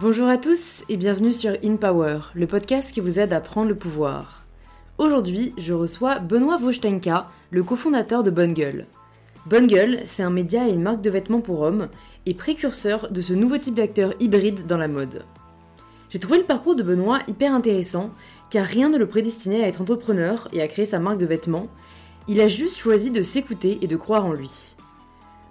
Bonjour à tous et bienvenue sur In Power, le podcast qui vous aide à prendre le pouvoir. Aujourd'hui, je reçois Benoît Vostenka, le cofondateur de Bonne Gueule. Bonne Gueule, c'est un média et une marque de vêtements pour hommes et précurseur de ce nouveau type d'acteur hybride dans la mode. J'ai trouvé le parcours de Benoît hyper intéressant car rien ne le prédestinait à être entrepreneur et à créer sa marque de vêtements, il a juste choisi de s'écouter et de croire en lui.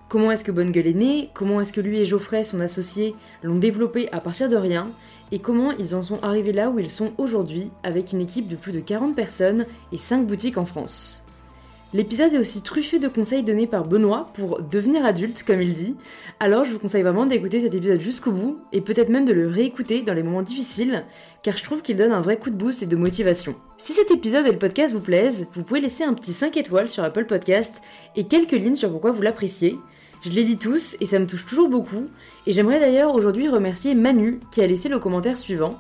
Comment est-ce que Bonne Gueule est né? Comment est-ce que lui et Geoffrey, son associé, l'ont développé à partir de rien? Et comment ils en sont arrivés là où ils sont aujourd'hui avec une équipe de plus de 40 personnes et 5 boutiques en France? L'épisode est aussi truffé de conseils donnés par Benoît pour devenir adulte, comme il dit. Alors je vous conseille vraiment d'écouter cet épisode jusqu'au bout et peut-être même de le réécouter dans les moments difficiles, car je trouve qu'il donne un vrai coup de boost et de motivation. Si cet épisode et le podcast vous plaisent, vous pouvez laisser un petit 5 étoiles sur Apple Podcast et quelques lignes sur pourquoi vous l'appréciez. Je les lis tous et ça me touche toujours beaucoup. Et j'aimerais d'ailleurs aujourd'hui remercier Manu qui a laissé le commentaire suivant.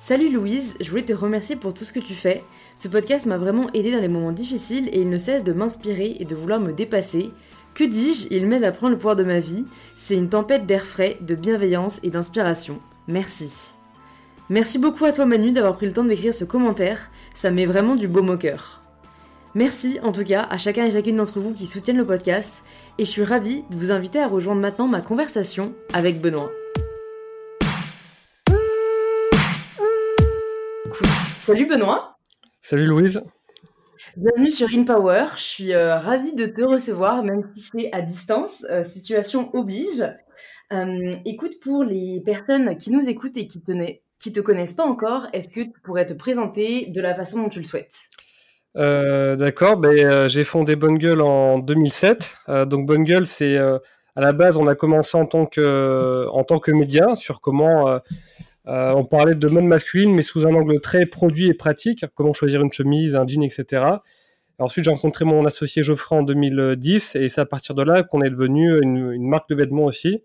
Salut Louise, je voulais te remercier pour tout ce que tu fais. Ce podcast m'a vraiment aidé dans les moments difficiles et il ne cesse de m'inspirer et de vouloir me dépasser. Que dis-je Il m'aide à prendre le pouvoir de ma vie. C'est une tempête d'air frais, de bienveillance et d'inspiration. Merci. Merci beaucoup à toi Manu d'avoir pris le temps d'écrire ce commentaire. Ça met vraiment du baume au cœur. Merci en tout cas à chacun et chacune d'entre vous qui soutiennent le podcast et je suis ravie de vous inviter à rejoindre maintenant ma conversation avec Benoît. Salut Benoît. Salut Louise. Bienvenue sur InPower. Je suis euh, ravie de te recevoir, même si c'est à distance. Euh, situation oblige. Euh, écoute, pour les personnes qui nous écoutent et qui te, qui te connaissent pas encore, est-ce que tu pourrais te présenter de la façon dont tu le souhaites? D'accord, ben, j'ai fondé Bonne Gueule en 2007. Euh, donc Bonne Gueule, c'est à la base, on a commencé en tant que en tant que média sur comment on parlait de mode masculine, mais sous un angle très produit et pratique, comment choisir une chemise, un jean, etc. ensuite, j'ai rencontré mon associé Geoffrey en 2010, et c'est à partir de là qu'on est devenu une, marque de vêtements aussi.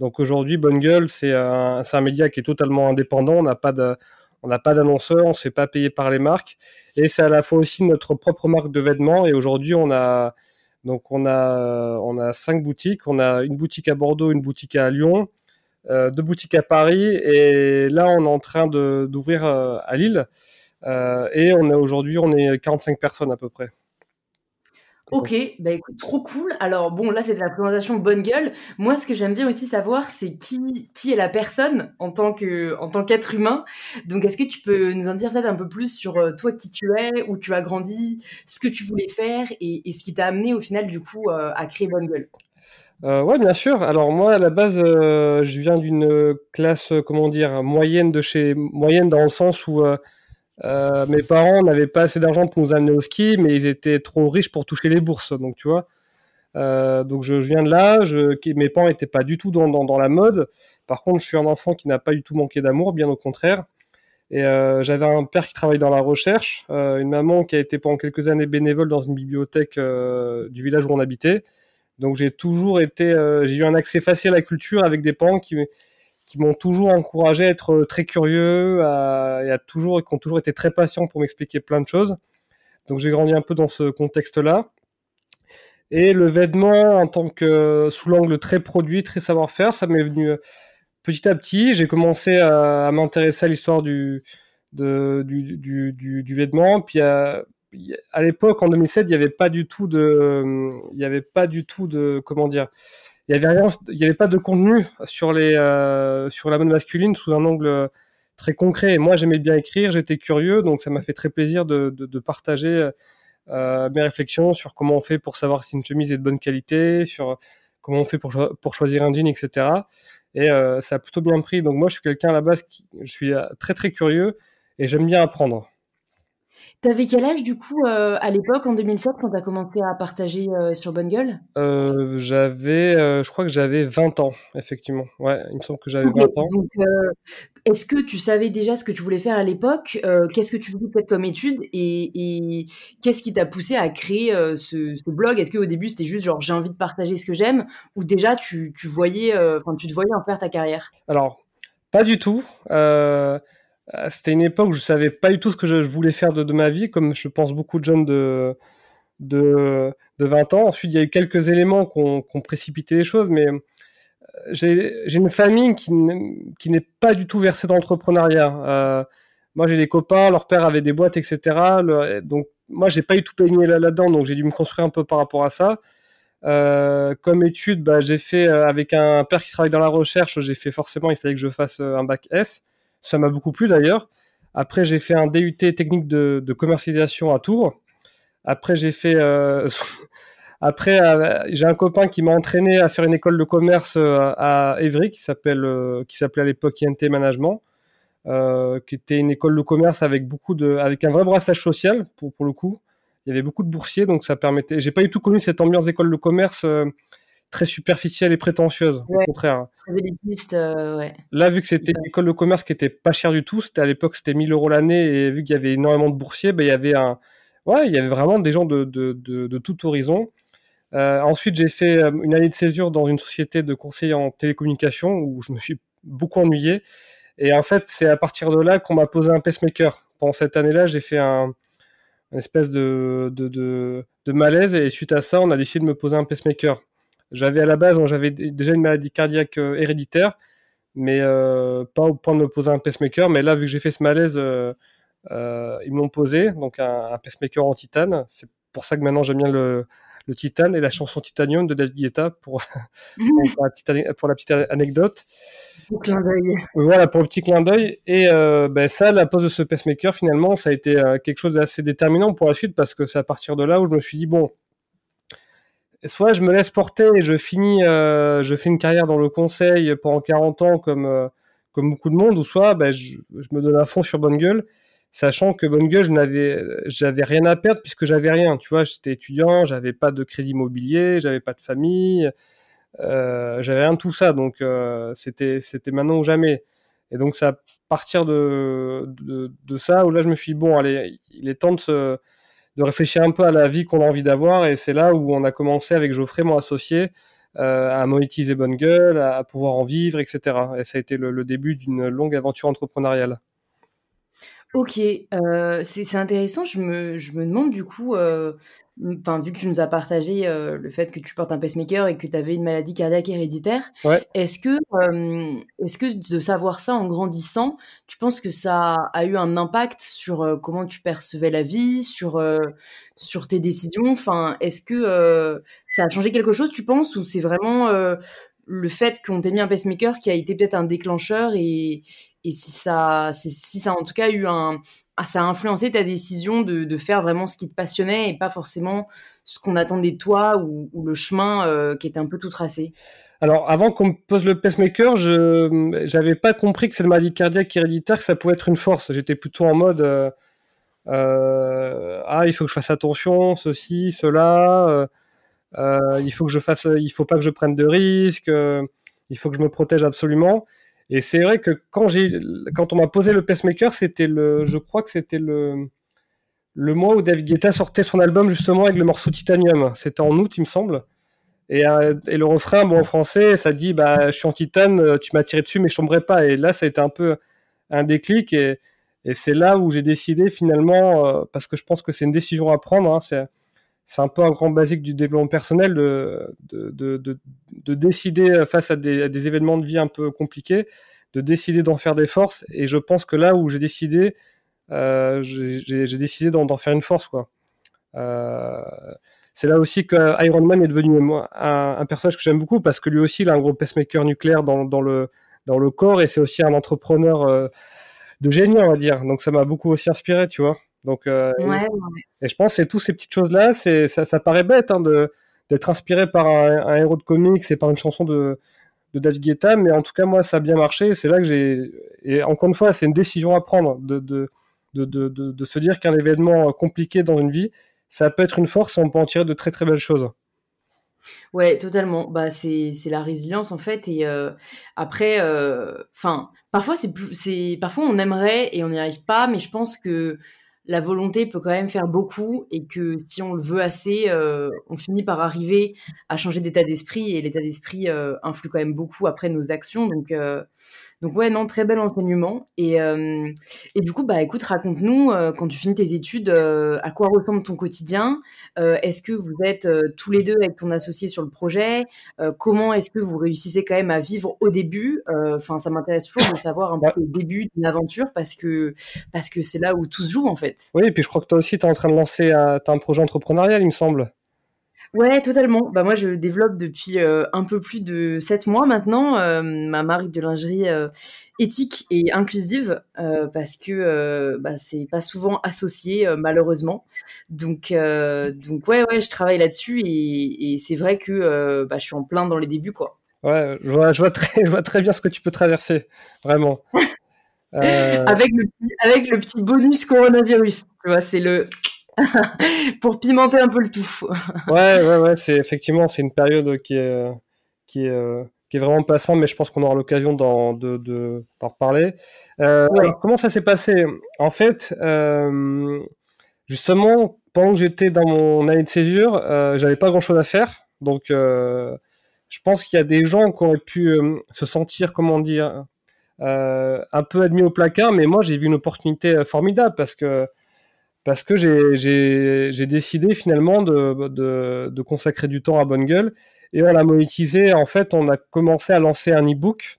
Donc aujourd'hui, Bonne Gueule, c'est un, média qui est totalement indépendant. On n'a pas pas d'annonceur, on ne se fait pas payer par les marques. Et c'est à la fois aussi notre propre marque de vêtements. Et aujourd'hui, on a, donc on a, on a cinq boutiques. On a une boutique à Bordeaux, une boutique à Lyon, euh, deux boutiques à Paris. Et là, on est en train d'ouvrir euh, à Lille. Euh, et on aujourd'hui, on est 45 personnes à peu près. Ok, bah écoute, trop cool. Alors bon, là c'est la présentation bonne gueule. Moi, ce que j'aime bien aussi savoir, c'est qui, qui est la personne en tant qu'être humain. Donc, est-ce que tu peux nous en dire peut-être un peu plus sur euh, toi qui tu es, où tu as grandi, ce que tu voulais faire et, ce qui t'a amené au final du coup euh, à créer bonne gueule? Euh, ouais, bien sûr. Alors moi, à la base, euh, je viens d'une classe, comment dire, moyenne de chez moyenne dans le sens où euh, mes parents n'avaient pas assez d'argent pour nous amener au ski, mais ils étaient trop riches pour toucher les bourses. Donc, tu vois. Euh, donc, je, viens de là. Mes parents n'étaient pas du tout dans, la mode. Par contre, je suis un enfant qui n'a pas du tout manqué d'amour, bien au contraire. Et euh, j'avais un père qui travaille dans la recherche, une maman qui a été pendant quelques années bénévole dans une bibliothèque du village où on habitait. Donc, j'ai toujours été, j'ai eu un accès facile à la culture avec des parents qui m'ont toujours encouragé à être euh, très curieux à, et à qui ont toujours été très patients pour m'expliquer plein de choses. Donc j'ai grandi un peu dans ce contexte-là. Et le vêtement, en tant que sous l'angle très produit, très savoir-faire, ça m'est venu euh, petit à petit. J'ai commencé à, m'intéresser à l'histoire du, du, du, du, vêtement. Puis à, à l'époque, en 2007, il n'y avait pas du tout de, il n'y avait pas du tout de, comment dire, il y avait y pas de contenu sur les euh, sur la mode masculine sous un angle euh, très concret. Et moi, j'aimais bien écrire, j'étais curieux, donc ça m'a fait très plaisir de, de, partager euh, mes réflexions sur comment on fait pour savoir si une chemise est de bonne qualité, sur comment on fait pour, pour choisir un jean, etc. Et ça a plutôt bien pris. Donc moi, je suis quelqu'un à la base qui, je suis très très curieux et j'aime bien apprendre. T'avais quel âge du coup euh, à l'époque en 2007 quand tu as commencé à partager euh, sur Bonne Gueule? Euh, J'avais, je crois que j'avais 20 ans, effectivement. Ouais, il me semble que j'avais 20 ans. est-ce que tu savais déjà ce que tu voulais faire à l'époque? Qu'est-ce que tu voulais peut-être comme étude? Et, qu'est-ce qui t'a poussé à créer ce, blog? Est-ce qu'au début c'était juste genre j'ai envie de partager ce que j'aime? Ou déjà tu, voyais, enfin tu te voyais en faire ta carrière? Alors, pas du tout. Euh, c'était une époque où je savais pas du tout ce que je, voulais faire de, ma vie, comme je pense beaucoup de jeunes de, de, de 20 ans. Ensuite, il y a eu quelques éléments qui ont, précipité les choses, mais j'ai une famille qui n'est pas du tout versée dans l'entrepreneuriat. moi, j'ai des copains, leur père avait des boîtes, etc. donc, moi, j'ai pas eu tout baigné là-dedans, donc j'ai dû me construire un peu par rapport à ça. Euh, comme étude, bah, j'ai fait euh, avec un père qui travaille dans la recherche, j'ai fait forcément, il fallait que je fasse euh, un bac S. Ça m'a beaucoup plu d'ailleurs. Après, j'ai fait un DUT technique de, commercialisation à Tours. Après, j'ai fait. après, j'ai un copain qui m'a entraîné à faire une école de commerce à Évry qui s'appelle, qui s'appelait à l'époque INT Management, qui était une école de commerce avec beaucoup de, avec un vrai brassage social pour, pour le coup il y avait beaucoup de boursiers, donc ça permettait. J'ai pas du tout connu cette ambiance d'école de commerce euh, très superficielle et prétentieuse. au contraire. Élitiste, euh, ouais. Là, vu que c'était une école de commerce qui était pas chère du tout, c'était à l'époque c'était 1000 euros l'année, et vu qu'il y avait énormément de boursiers, ben, il y avait un, ouais, il y avait vraiment des gens de, de, de, tout horizon. Euh, ensuite, j'ai fait une année de césure dans une société de conseil en télécommunication où je me suis beaucoup ennuyé. Et en fait, c'est à partir de là qu'on m'a posé un pacemaker. Pendant cette année-là, j'ai fait un, une espèce de, de, de, malaise. Et suite à ça, on a décidé de me poser un pacemaker. J'avais à la base, j'avais déjà une maladie cardiaque euh, héréditaire, mais euh, pas au point de me poser un pacemaker. Mais là, vu que j'ai fait ce malaise, euh, ils m'ont posé donc un, pacemaker en titane. C'est pour ça que maintenant j'aime bien le, le titane et la chanson Titanium de David Guetta pour, pour, la, petite, pour la petite anecdote. Voilà, pour le petit clin d'œil. Et euh, ben, ça, la pose de ce pacemaker, finalement, ça a été euh, quelque chose d'assez déterminant pour la suite parce que c'est à partir de là où je me suis dit, bon, soit je me laisse porter et je finis, euh, je fais une carrière dans le conseil pendant 40 ans comme, comme beaucoup de monde, ou soit ben, je, me donne à fond sur Bonne Gueule, sachant que Bonne Gueule, je n'avais j'avais rien à perdre puisque j'avais rien. Tu vois, j'étais étudiant, j'avais pas de crédit immobilier, j'avais pas de famille. Euh, j'avais rien de tout ça, donc euh, c'était c'était maintenant ou jamais. Et donc c'est à partir de, de, de, ça où là je me suis dit, bon, allez, il est temps de, se, de réfléchir un peu à la vie qu'on a envie d'avoir. Et c'est là où on a commencé avec Geoffrey, mon associé, euh, à monétiser Bonne Gueule, à, pouvoir en vivre, etc. Et ça a été le, le début d'une longue aventure entrepreneuriale. Ok, euh, c'est intéressant. Je me, je me demande du coup, euh, Enfin, vu que tu nous as partagé euh, le fait que tu portes un pacemaker et que tu avais une maladie cardiaque héréditaire, est-ce que, euh, est-ce que de savoir ça en grandissant, tu penses que ça a eu un impact sur euh, comment tu percevais la vie, sur, sur tes décisions? Enfin, est-ce que ça a changé quelque chose, tu penses, ou c'est vraiment le fait qu'on t'ait mis un pacemaker qui a été peut-être un déclencheur et, et si ça, si ça a en tout cas eu un, ah, ça a influencé ta décision de, faire vraiment ce qui te passionnait et pas forcément ce qu'on attendait de toi ou, le chemin euh, qui était un peu tout tracé? Alors, avant qu'on me pose le pacemaker, je n'avais pas compris que cette maladie cardiaque héréditaire, que ça pouvait être une force. J'étais plutôt en mode euh, euh, Ah, il faut que je fasse attention, ceci, cela. il faut que je fasse, il faut pas que je prenne de risques. il faut que je me protège absolument. Et c'est vrai que quand, j'ai, quand on m'a posé le pacemaker, c'était le, je crois que c'était le, le mois où David Guetta sortait son album justement avec le morceau Titanium. C'était en août, il me semble. Et, euh, et, le refrain, bon, en français, ça dit bah, Je suis en titane, euh, tu m'as tiré dessus, mais je tomberai pas. Et là, ça a été un peu un déclic. Et, et c'est là où j'ai décidé finalement, euh, parce que je pense que c'est une décision à prendre, hein, c'est, un peu un grand basique du développement personnel de, de, de, de décider face à des, des, événements de vie un peu compliqués, de décider d'en faire des forces. Et je pense que là où j'ai décidé, euh, j'ai décidé d'en faire une force. quoi. Euh, c'est là aussi que Iron Man est devenu un, un personnage que j'aime beaucoup parce que lui aussi il a un gros pacemaker nucléaire dans, dans, le, dans le corps et c'est aussi un entrepreneur euh, de génie, on va dire. Donc ça m'a beaucoup aussi inspiré, tu vois. Donc, euh, et, je pense que toutes ces petites choses-là, ça, ça paraît bête hein, d'être inspiré par un, héros de comics et par une chanson de, de David Guetta, mais en tout cas, moi, ça a bien marché. C'est là que j'ai. Et encore une fois, c'est une décision à prendre de, de, de, de se dire qu'un événement compliqué dans une vie, ça peut être une force et on peut en tirer de très très belles choses. Ouais, totalement. Bah, c'est, la résilience en fait. Et euh, après, euh, enfin, parfois c'est, c'est, parfois on aimerait et on n'y arrive pas, mais je pense que la volonté peut quand même faire beaucoup et que si on le veut assez, euh, on finit par arriver à changer d'état d'esprit et l'état d'esprit euh, influe quand même beaucoup après nos actions. Donc, euh, Donc ouais, non, très bel enseignement. Et, euh, et du coup, bah écoute, raconte-nous, euh, quand tu finis tes études, euh, à quoi ressemble ton quotidien? Est-ce que vous êtes tous les deux avec ton associé sur le projet? Comment est-ce que vous réussissez quand même à vivre au début? Enfin, ça m'intéresse toujours de savoir un peu le début d'une aventure parce que parce que c'est là où tout se joue en fait. Oui, et puis je crois que toi aussi, tu es en train de lancer as un projet entrepreneurial, il me semble. Ouais, totalement. Bah moi, je développe depuis euh, un peu plus de sept mois maintenant euh, ma marque de lingerie euh, éthique et inclusive parce que bah, c'est pas souvent associé malheureusement. Donc donc ouais ouais, je travaille là-dessus et, et c'est vrai que bah, je suis en plein dans les débuts quoi. Ouais, je vois, je vois très je vois très bien ce que tu peux traverser, vraiment. avec le avec le petit bonus coronavirus, tu vois, c'est le pour pimenter un peu le tout. ouais, ouais, ouais, c'est effectivement c'est une période qui est qui est euh, qui est vraiment passante, mais je pense qu'on aura l'occasion d'en de, de, reparler. Euh, comment ça s'est passé? En fait, euh, justement, pendant que j'étais dans mon année de césure, j'avais pas grand-chose à faire, donc je pense qu'il y a des gens qui auraient pu se sentir, comment dire, un peu admis au placard, mais moi j'ai vu une opportunité formidable parce que parce que j'ai décidé finalement de, consacrer du temps à Bonne Gueule et on l'a monétisé. En fait, on a commencé à lancer un e-book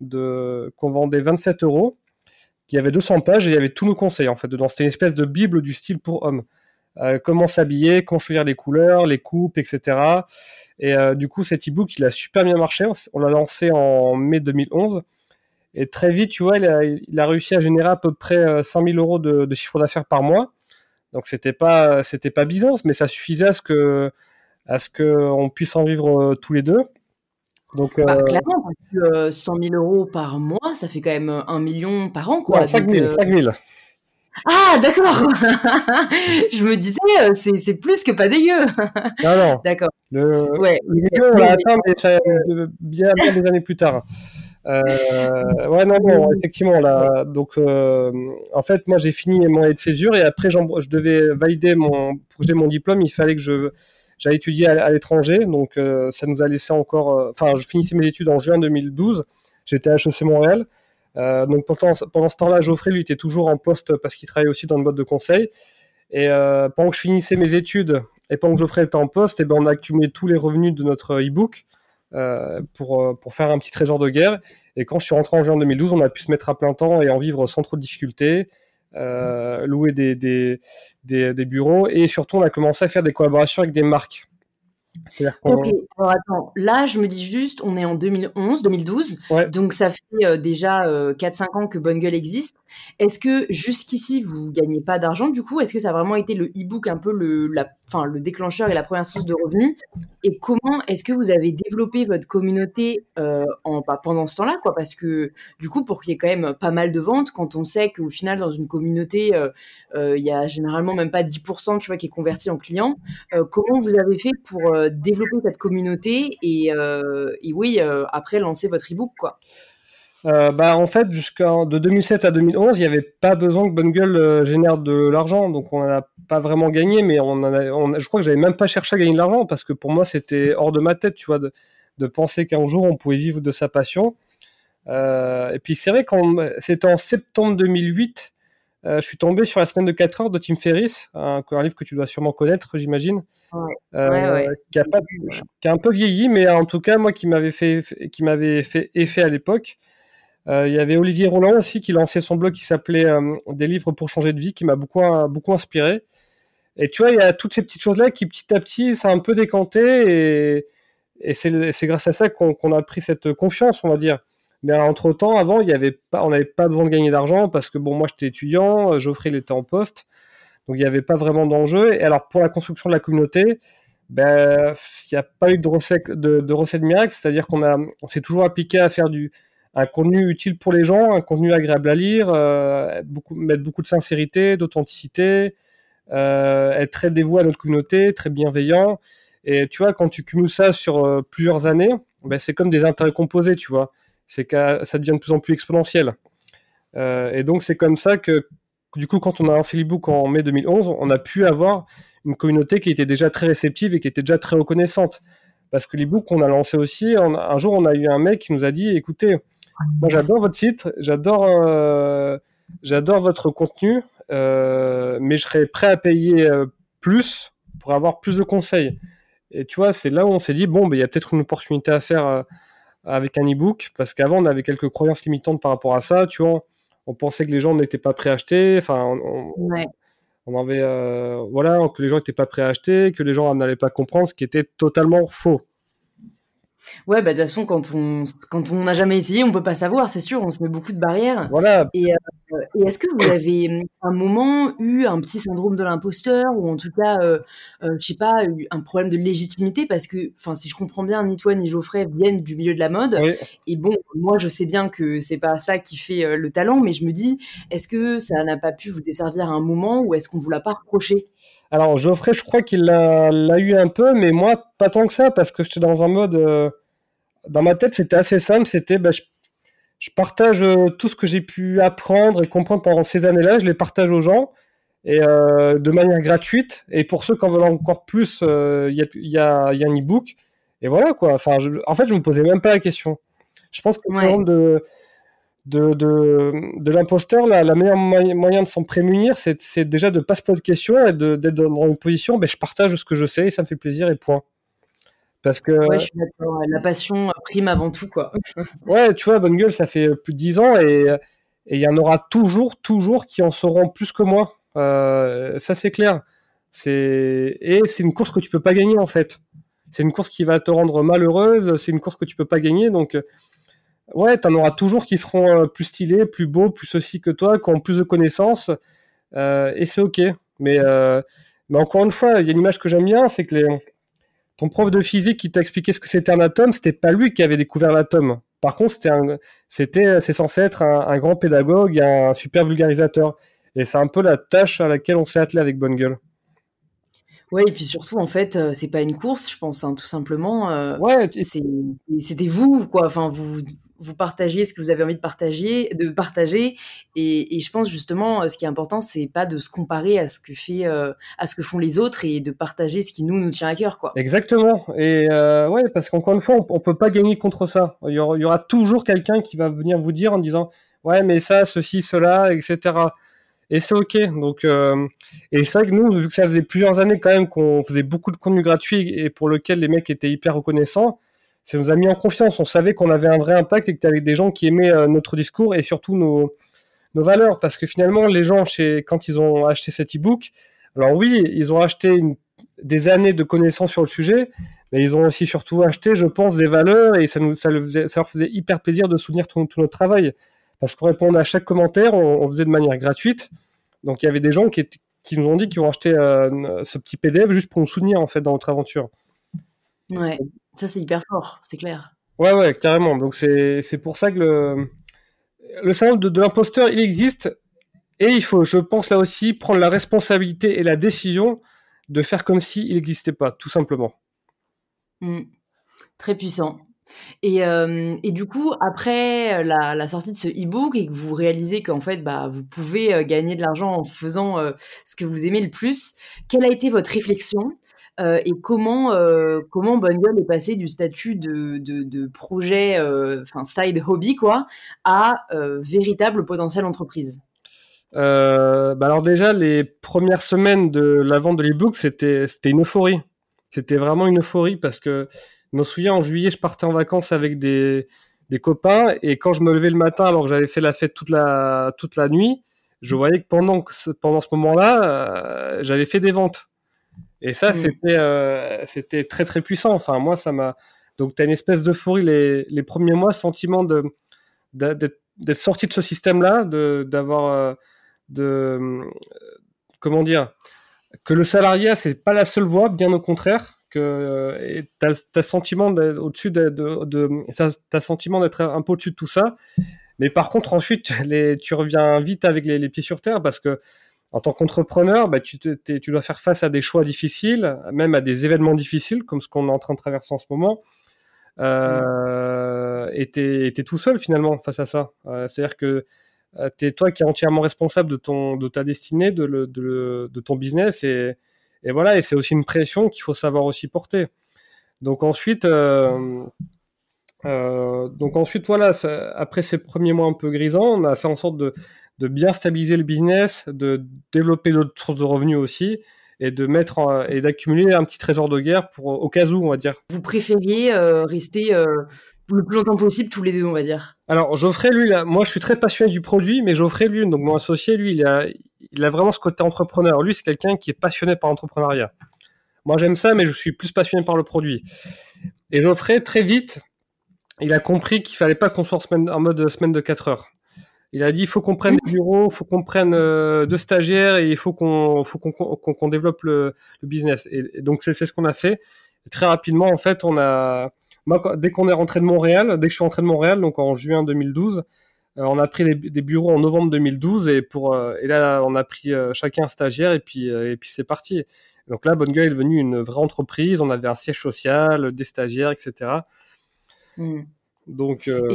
qu'on vendait 27 euros, qui avait 200 pages et il y avait tous nos conseils en fait dedans. C'était une espèce de bible du style pour hommes. Euh, comment s'habiller, comment choisir les couleurs, les coupes, etc. Et euh, du coup, cet e-book, il a super bien marché. On l'a lancé en mai 2011. Et très vite, tu vois, il a, réussi à générer à peu près 100 euh, 000 euros de chiffre d'affaires par mois. Donc c'était pas c'était pas Byzance, mais ça suffisait à ce que à ce que puisse en vivre euh, tous les deux. Donc bah, euh, clairement, parce que 100 euh, 000 euros par mois, ça fait quand même un million par an, quoi. 5 000, 5 000. Ah, d'accord. je me disais, c'est plus que pas dégueu. non, non. D'accord. Le, ouais. le on l'a atteint, mais ça, bien, bien des années plus tard. Euh, ouais, non, non, effectivement, là, donc, euh, en fait, moi, j'ai fini mon année de césure et après, je devais valider mon, pour que j'ai mon diplôme, il fallait que j'allais étudier à, l'étranger, donc euh, ça nous a laissé encore, euh, enfin, je finissais mes études en juin 2012, j'étais à HEC Montréal, donc pendant, pendant ce temps-là, Geoffrey, lui, était toujours en poste parce qu'il travaillait aussi dans une boîte de conseil, et pendant que je finissais mes études et pendant que Geoffrey était en poste, et eh ben, on a accumulé tous les revenus de notre e-book, pour, euh, pour faire un petit trésor de guerre. Et quand je suis rentré en juin 2012, on a pu se mettre à plein temps et en vivre sans trop de difficultés. Euh, louer des, des, des, bureaux et surtout on a commencé à faire des collaborations avec des marques. Ok, alors attends, là je me dis juste, on est en 2011, 2012, donc ça fait euh, déjà 4-5 euh, ans que Bonne Gueule existe. Est-ce que jusqu'ici vous gagnez pas d'argent du coup? Est-ce que ça a vraiment été le e-book un peu le, la, le déclencheur et la première source de revenus? Et comment est-ce que vous avez développé votre communauté euh, en, bah, pendant ce temps-là quoi? Parce que du coup, pour qu'il y ait quand même pas mal de ventes, quand on sait qu'au final dans une communauté, il y a généralement même pas 10% tu vois, qui est converti en client, comment vous avez fait pour développer cette communauté et, euh, oui, euh, après lancer votre ebook quoi. Euh, bah, en fait, jusqu'en de 2007 à 2011, il n'y avait pas besoin que Bonne Gueule génère de l'argent, donc on n'a pas vraiment gagné, mais on, a, je crois que j'avais même pas cherché à gagner de l'argent parce que pour moi c'était hors de ma tête, tu vois, de, de penser qu'un jour on pouvait vivre de sa passion. et puis c'est vrai quand c'était en septembre 2008 euh, je suis tombé sur la semaine de 4 heures de Tim Ferriss, un, livre que tu dois sûrement connaître, j'imagine, euh, Qui, a un peu vieilli, mais en tout cas, moi, qui m'avait fait, qui m'avait fait effet à l'époque. Euh, il y avait Olivier Roland aussi qui lançait son blog qui s'appelait Des livres pour changer de vie, qui m'a beaucoup, beaucoup inspiré. Et tu vois, il y a toutes ces petites choses-là qui, petit à petit, ça a un peu décanté. Et, et c'est grâce à ça qu'on a pris cette confiance, on va dire. Mais avant, y avait pas, on n'avait pas besoin de gagner d'argent parce que bon, moi j'étais étudiant, Geoffrey il était en poste, donc il n'y avait pas vraiment d'enjeu. Et alors pour la construction de la communauté, ben, il n'y a pas eu de recette, de, miracle, c'est-à-dire qu'on s'est toujours appliqué à faire du, un contenu utile pour les gens, un contenu agréable à lire, euh, mettre beaucoup de sincérité, d'authenticité, euh, être très dévoué à notre communauté, très bienveillant. Et tu vois, quand tu cumules ça sur euh, plusieurs années, ben, c'est comme des intérêts composés, tu vois c'est que ça devient de plus en plus exponentiel. Euh, et donc c'est comme ça que, du coup, quand on a lancé l'ebook en mai 2011, on a pu avoir une communauté qui était déjà très réceptive et qui était déjà très reconnaissante. Parce que l'ebook qu'on a lancé aussi, un jour on a eu un mec qui nous a dit, écoutez, moi j'adore votre site, j'adore j'adore votre contenu, mais je serais prêt à payer plus pour avoir plus de conseils. Et tu vois, c'est là où on s'est dit, bon, ben, il y a peut-être une opportunité à faire euh, avec un e-book, parce qu'avant, on avait quelques croyances limitantes par rapport à ça, tu vois. On pensait que les gens n'étaient pas prêts à acheter, enfin, on, avait, euh, voilà, que les gens n'étaient pas prêts à acheter, que les gens n'allaient pas comprendre, ce qui était totalement faux. Ouais, bah de toute façon, quand on quand on n'a jamais essayé, on peut pas savoir, c'est sûr, on se met beaucoup de barrières. Voilà. Et, euh, et est-ce que vous avez hum, un moment eu un petit syndrome de l'imposteur ou en tout cas, euh, euh, je sais pas, eu un problème de légitimité parce que, enfin, si je comprends bien, ni toi ni Geoffrey viennent du milieu de la mode. Et bon, moi, je sais bien que c'est pas ça qui fait euh, le talent, mais je me dis, est-ce que ça n'a pas pu vous desservir à un moment ou est-ce qu'on vous l'a pas reproché? Alors Geoffrey, je crois qu'il l'a eu un peu, mais moi pas tant que ça, parce que j'étais dans un mode... Euh, dans ma tête, c'était assez simple, c'était bah, je, partage euh, tout ce que j'ai pu apprendre et comprendre pendant ces années-là, je les partage aux gens, et euh, de manière gratuite, et pour ceux qui en veulent encore plus, il y, a, un e-book, et voilà quoi, enfin, en fait, je me posais même pas la question. Je pense que le de de, de, l'imposteur, la, la meilleure moyen de s'en prémunir, c'est déjà de ne pas se poser de questions et d'être dans une position, ben, je partage ce que je sais et ça me fait plaisir et point. Parce que. Ouais, je suis d'accord. La passion prime avant tout, quoi. ouais, tu vois, Bonne Gueule, ça fait plus de 10 ans et il y en aura toujours, toujours qui en sauront plus que moi. Euh, ça, c'est clair. Et c'est une course que tu peux pas gagner, en fait. C'est une course qui va te rendre malheureuse, c'est une course que tu peux pas gagner. Donc, ouais, tu en auras toujours qui seront euh, plus stylés, plus beaux, plus ceci que toi, qui ont plus de connaissances. Euh, et c'est ok. Mais, euh, mais encore une fois, il y a une image que j'aime bien, c'est que les... ton prof de physique qui t'a expliqué ce que c'était un atome, c'était pas lui qui avait découvert l'atome. Par contre, c'était, c'est censé être un, grand pédagogue, un super vulgarisateur. Et c'est un peu la tâche à laquelle on s'est attelé avec Bonne Gueule. Ouais, et puis surtout, en fait, c'est pas une course, je pense, hein, tout simplement. ouais, c'était vous, quoi. Enfin, vous, vous partagez ce que vous avez envie de partager, de partager. Et, je pense justement, ce qui est important, c'est pas de se comparer à ce que fait, euh, à ce que font les autres et de partager ce qui nous nous tient à cœur, quoi. Exactement. Et euh, ouais, parce qu'encore une fois, on, peut pas gagner contre ça. Il y aura, toujours quelqu'un qui va venir vous dire en disant, ouais, mais ça, ceci, cela, etc. Et c'est ok. Donc, euh, et c'est vrai que nous, vu que ça faisait plusieurs années quand même qu'on faisait beaucoup de contenu gratuit et pour lequel les mecs étaient hyper reconnaissants ça nous a mis en confiance. On savait qu'on avait un vrai impact et que tu avais des gens qui aimaient euh, notre discours et surtout nos, nos valeurs. Parce que finalement, les gens, quand ils ont acheté cet e-book, alors oui, ils ont acheté des années de connaissances sur le sujet, mais ils ont aussi surtout acheté, je pense, des valeurs et ça, nous, ça, leur faisait hyper plaisir de soutenir tout, notre travail. Parce qu'on répondait à chaque commentaire, on, faisait de manière gratuite. Donc il y avait des gens qui, qui nous ont dit qu'ils ont acheté euh, ce petit PDF juste pour nous soutenir en fait dans notre aventure. Ouais. Ça, c'est hyper fort, c'est clair. Ouais, ouais, carrément. Donc, c'est pour ça que le, le syndrome de, l'imposteur, il existe. Et il faut, je pense, là aussi, prendre la responsabilité et la décision de faire comme s'il il n'existait pas, tout simplement. Mmh. Très puissant. Et, euh, et, du coup, après la, la sortie de ce e-book et que vous réalisez qu'en fait, bah, vous pouvez euh, gagner de l'argent en faisant euh, ce que vous aimez le plus, quelle a été votre réflexion euh, et comment euh, comment Bonne est passé du statut de, de, projet, euh, enfin side hobby quoi, à véritable potentiel entreprise? bah alors déjà les premières semaines de la vente de l'ebook c'était c'était une euphorie, c'était vraiment une euphorie parce que je me souviens en juillet je partais en vacances avec des des copains et quand je me levais le matin alors que j'avais fait la fête toute la toute la nuit, je voyais que pendant pendant ce moment-là j'avais fait des ventes et ça, mm. c'était, euh, c'était très très puissant. Enfin, moi, ça m'a. Donc, tu as une espèce d'euphorie les, les premiers mois, sentiment de, d'être, sorti de ce système-là, de, d'avoir. Euh, de, comment dire Que le salariat, c'est pas la seule voie, bien au contraire. Que tu as, sentiment au-dessus de, de, de sentiment d'être un peu au-dessus de tout ça. Mais par contre, ensuite, les, tu reviens vite avec les, les pieds sur terre parce que en tant qu'entrepreneur, bah, tu, dois faire face à des choix difficiles, même à des événements difficiles, comme ce qu'on est en train de traverser en ce moment. Euh, et tu es, tout seul finalement face à ça. Euh, c'est-à-dire que euh, tu es toi qui es entièrement responsable de, ta destinée, de, ton business. Et, voilà, et c'est aussi une pression qu'il faut savoir aussi porter. Donc ensuite, donc ensuite, voilà, après ces premiers mois un peu grisants, on a fait en sorte de, de bien stabiliser le business, de développer d'autres sources de revenus aussi, et de mettre et d'accumuler un petit trésor de guerre pour au cas où, on va dire. Vous préfériez euh, rester euh, le plus longtemps possible tous les deux, on va dire? Alors Geoffrey, lui, là, moi je suis très passionné du produit, mais Geoffrey, lui, donc mon associé, lui, il a, il a vraiment ce côté entrepreneur. Lui, c'est quelqu'un qui est passionné par l'entrepreneuriat. Moi, j'aime ça, mais je suis plus passionné par le produit. Et Geoffrey, très vite, il a compris qu'il fallait pas qu'on soit en mode semaine de 4 heures. Il a dit il faut qu'on prenne des bureaux, il faut qu'on prenne euh, deux stagiaires et il faut qu'on développe le, business. Et, donc c'est ce qu'on a fait. très rapidement en fait on a dès qu'on est rentré de Montréal, dès que je suis rentré de Montréal, donc en juin 2012, euh, on a pris des, bureaux en novembre 2012 et pour euh, et là on a pris chacun un stagiaire et puis puis c'est parti. Donc là, Bonne Gueule est devenue une vraie entreprise. On avait un siège social, des stagiaires, etc. Donc, euh,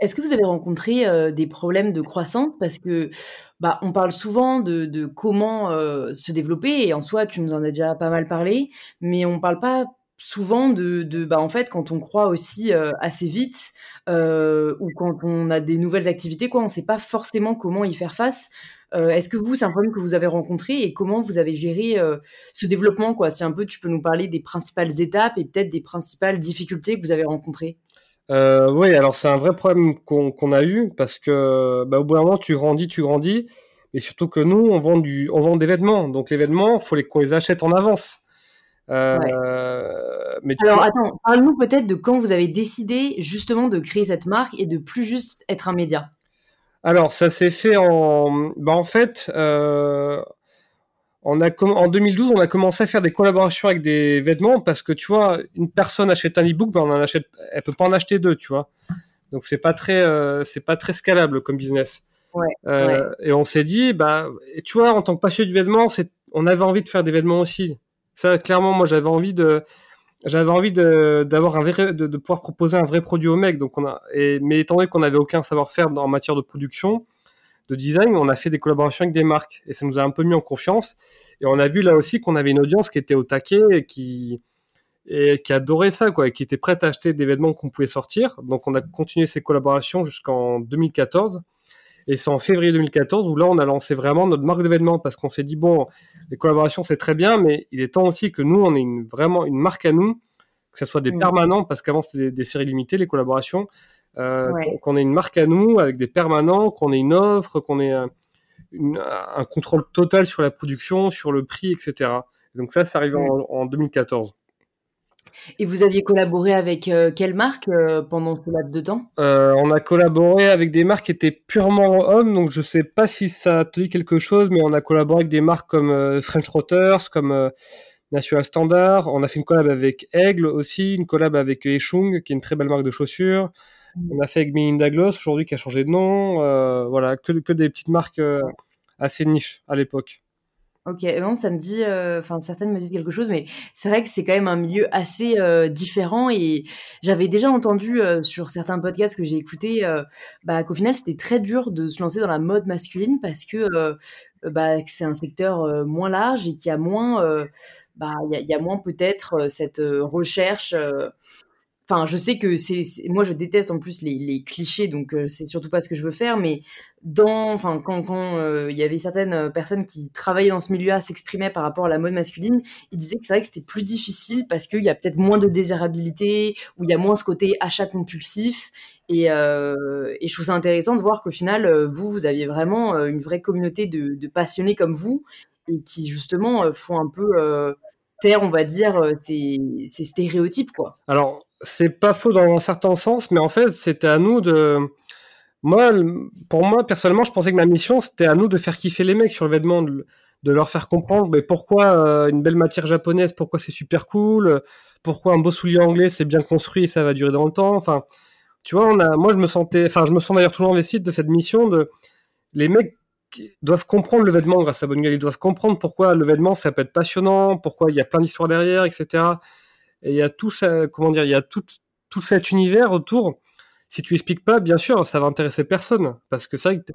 est-ce que vous avez rencontré euh, des problèmes de croissance? Parce que bah, on parle souvent de, comment euh, se développer, et en soi, tu nous en as déjà pas mal parlé, mais on parle pas souvent de, bah, en fait, quand on croit aussi assez vite, ou quand on a des nouvelles activités, quoi, on ne sait pas forcément comment y faire face. Est-ce que vous, c'est un problème que vous avez rencontré et comment vous avez géré ce développement quoi? Si un peu tu peux nous parler des principales étapes et peut-être des principales difficultés que vous avez rencontrées. Euh, oui, alors c'est un vrai problème qu'on a eu parce que bah, au bout d'un moment, tu grandis, tu grandis, et surtout que nous, on vend, du, on vend des vêtements. Donc les vêtements, il faut qu'on les achète en avance. Euh, mais alors attends, parle-nous peut-être de quand vous avez décidé justement de créer cette marque et de plus juste être un média. Alors ça s'est fait en, bah, en fait, euh, on a en 2012, on a commencé à faire des collaborations avec des vêtements parce que tu vois, une personne achète un e-book, ben on en achète, elle peut pas en acheter deux, tu vois. Donc c'est pas très, euh, c'est pas très scalable comme business. Euh, et on s'est dit, bah, et tu vois, en tant que passionné du vêtement, c'est, on avait envie de faire des vêtements aussi. Ça, clairement, moi, j'avais envie de, j'avais envie de, d'avoir un vrai, de, de, pouvoir proposer un vrai produit au mec. Donc on a, et, mais étant donné qu'on n'avait aucun savoir-faire en matière de production, de design, on a fait des collaborations avec des marques et ça nous a un peu mis en confiance. Et on a vu là aussi qu'on avait une audience qui était au taquet et qui, et qui adorait ça, quoi, et qui était prête à acheter des vêtements qu'on pouvait sortir. Donc on a continué ces collaborations jusqu'en 2014. Et c'est en février 2014 où là on a lancé vraiment notre marque de vêtements parce qu'on s'est dit bon, les collaborations c'est très bien, mais il est temps aussi que nous on ait une, vraiment une marque à nous, que ce soit des mmh. permanents parce qu'avant c'était des, séries limitées les collaborations, euh, qu'on ait une marque à nous avec des permanents, qu'on ait une offre, qu'on ait un, contrôle total sur la production, sur le prix, etc. Donc ça, ça arrive en, 2014. Et vous aviez collaboré avec euh, quelle marque euh, pendant ce laps de temps? On a collaboré avec des marques qui étaient purement hommes, donc je ne sais pas si ça te dit quelque chose, mais on a collaboré avec des marques comme French Rotters, comme National Standard. On a fait une collab avec Aigle aussi, une collab avec Echung, qui est une très belle marque de chaussures. On a fait avec Melinda Gloss aujourd'hui qui a changé de nom. Euh, voilà, que, des petites marques euh, assez niches à l'époque. Ok, non, ça me dit, euh, enfin certaines me disent quelque chose, mais c'est vrai que c'est quand même un milieu assez différent et j'avais déjà entendu sur certains podcasts que j'ai écoutés, bah, qu'au final c'était très dur de se lancer dans la mode masculine parce que bah, c'est un secteur moins large et qu'il a moins, bah, il y, a moins peut-être cette recherche Enfin, je sais que c'est, moi, je déteste en plus les, clichés, donc euh, c'est surtout pas ce que je veux faire. Mais dans, enfin, quand quand euh, il y avait certaines euh, personnes qui travaillaient dans ce milieu-là, s'exprimaient par rapport à la mode masculine, ils disaient que c'est vrai que c'était plus difficile parce qu'il y a peut-être moins de désirabilité, ou il y a moins ce côté achat compulsif. Et, et je trouve ça intéressant de voir qu'au final, vous, vous aviez vraiment une vraie communauté de, de, passionnés comme vous et qui justement font un peu taire, on va dire, ces, ces stéréotypes, quoi. Alors c'est pas faux dans un certain sens, mais en fait, c'était à nous de. Moi, pour moi, personnellement, je pensais que ma mission, c'était à nous de faire kiffer les mecs sur le vêtement, de, leur faire comprendre mais pourquoi euh, une belle matière japonaise, pourquoi c'est super cool, pourquoi un beau soulier anglais, c'est bien construit et ça va durer dans le temps. Enfin, tu vois, moi, je me sentais, enfin, je me sens d'ailleurs toujours investi de cette mission de. Les mecs doivent comprendre le vêtement grâce à Bonne ils doivent comprendre pourquoi le vêtement, ça peut être passionnant, pourquoi il y a plein d'histoires derrière, etc. Et il y a tout ça, comment dire, il y a tout, tout cet univers autour. Si tu expliques pas, bien sûr, ça va intéresser personne. Parce que c'est vrai que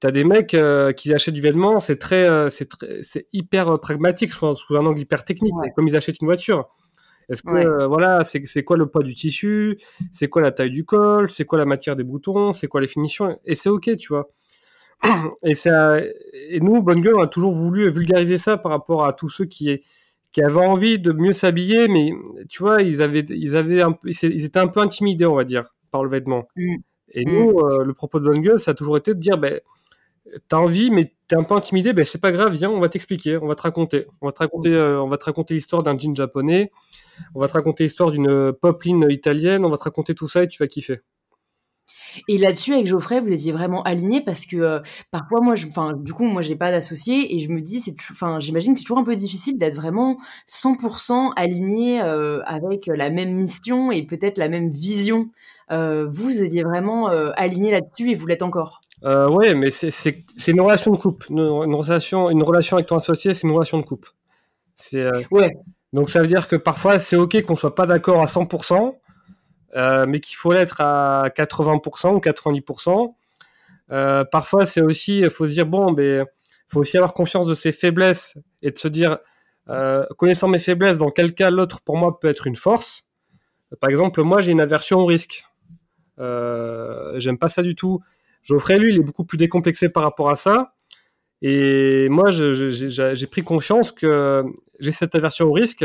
tu as des mecs euh, qui achètent du vêtement, c'est très, euh, c'est hyper euh, pragmatique, sous, sous, un angle hyper technique, comme ils achètent une voiture. Est-ce que voilà, c'est quoi le poids du tissu, c'est quoi la taille du col, c'est quoi la matière des boutons, c'est quoi les finitions, et c'est ok, tu vois. Et, ça, et nous, Bonne Gueule, on a toujours voulu vulgariser ça par rapport à tous ceux qui, qui avaient envie de mieux s'habiller, mais tu vois, ils, avaient, ils, avaient un, ils étaient un peu intimidés, on va dire, par le vêtement. Mm. Et mm. nous, euh, le propos de Bonne Gueule, ça a toujours été de dire, ben, t'as envie, mais t'es un peu intimidé, ben, c'est pas grave, viens, on va t'expliquer, on va te raconter. On va te raconter, euh, on va te raconter l'histoire d'un jean japonais, on va te raconter l'histoire d'une pop italienne, on va te raconter tout ça et tu vas kiffer. Et là-dessus, avec Geoffrey, vous étiez vraiment aligné parce que euh, parfois, moi, enfin, du coup, moi, j'ai pas d'associé et je me dis, c'est, enfin, j'imagine que c'est toujours un peu difficile d'être vraiment 100% aligné euh, avec la même mission et peut-être la même vision. Euh, vous, étiez vraiment aligné là-dessus et vous l'êtes encore. oui, mais c'est une relation de couple. Une, une, relation, une relation avec ton associé, c'est une relation de couple. C'est ouais. Donc ça veut dire que parfois c'est ok qu'on soit pas d'accord à 100%, euh, mais qu'il faut l'être à 80% ou 90%. Euh, parfois, c'est aussi, il faut se dire, bon, mais faut aussi avoir confiance de ses faiblesses et de se dire, euh, connaissant mes faiblesses, dans quel cas l'autre pour moi peut être une force. Par exemple, moi j'ai une aversion au risque. J'aime pas ça du tout. Geoffrey, lui, il est beaucoup plus décomplexé par rapport à ça. Et moi, j'ai pris confiance que j'ai cette aversion au risque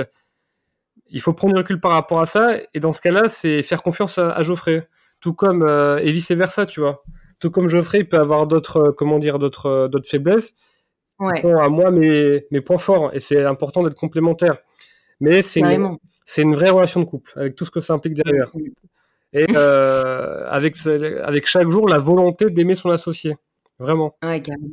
il faut prendre du recul par rapport à ça. Et dans ce cas-là, c'est faire confiance à, Geoffrey. Tout comme, euh, et vice versa, tu vois. Tout comme Geoffrey, il peut avoir d'autres, euh, comment dire, d'autres, euh, d'autres faiblesses. Ouais. à moi mes, mes points forts. Et c'est important d'être complémentaire. Mais c'est une, c'est une vraie relation de couple, avec tout ce que ça implique derrière. Et avec, avec chaque jour, la volonté d'aimer son associé. Vraiment. Ouais, carrément.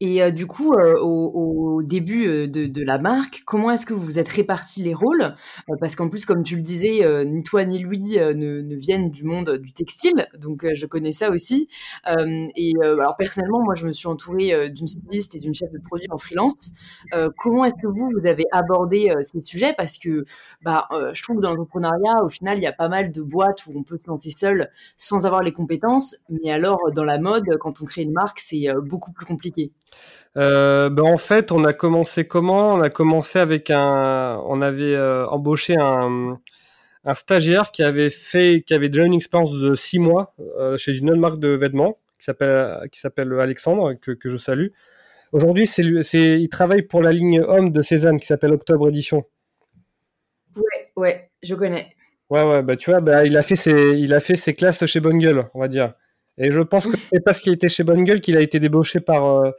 Et euh, du coup, euh, au, début euh, de, la marque, comment est-ce que vous vous êtes répartis les rôles? Parce qu'en plus, comme tu le disais, ni toi ni lui ne, viennent du monde du textile, donc je connais ça aussi. et alors personnellement, moi, je me suis entourée d'une styliste et d'une chef de produit en freelance. comment est-ce que vous, vous avez abordé ces sujets? Parce que bah, je trouve que dans l'entrepreneuriat, au final, il y a pas mal de boîtes où on peut se lancer seul sans avoir les compétences. Mais alors, dans la mode, quand on crée une marque, c'est beaucoup plus compliqué. Euh, ben en fait, on a commencé comment? On a commencé avec un, on avait euh, embauché un, un, stagiaire qui avait fait, qui avait déjà une expérience de six mois euh, chez une autre marque de vêtements qui s'appelle, qui s'appelle Alexandre que, que je salue. Aujourd'hui, c'est, c'est, il travaille pour la ligne homme de Cézanne qui s'appelle Octobre Édition. Ouais, ouais, je connais. Ouais, ouais, bah tu vois, bah, il a fait ses, il a fait ses classes chez Bonne Gueule, on va dire. Et je pense que c'est parce qu'il était chez Bonne Gueule qu'il a été débauché par, euh,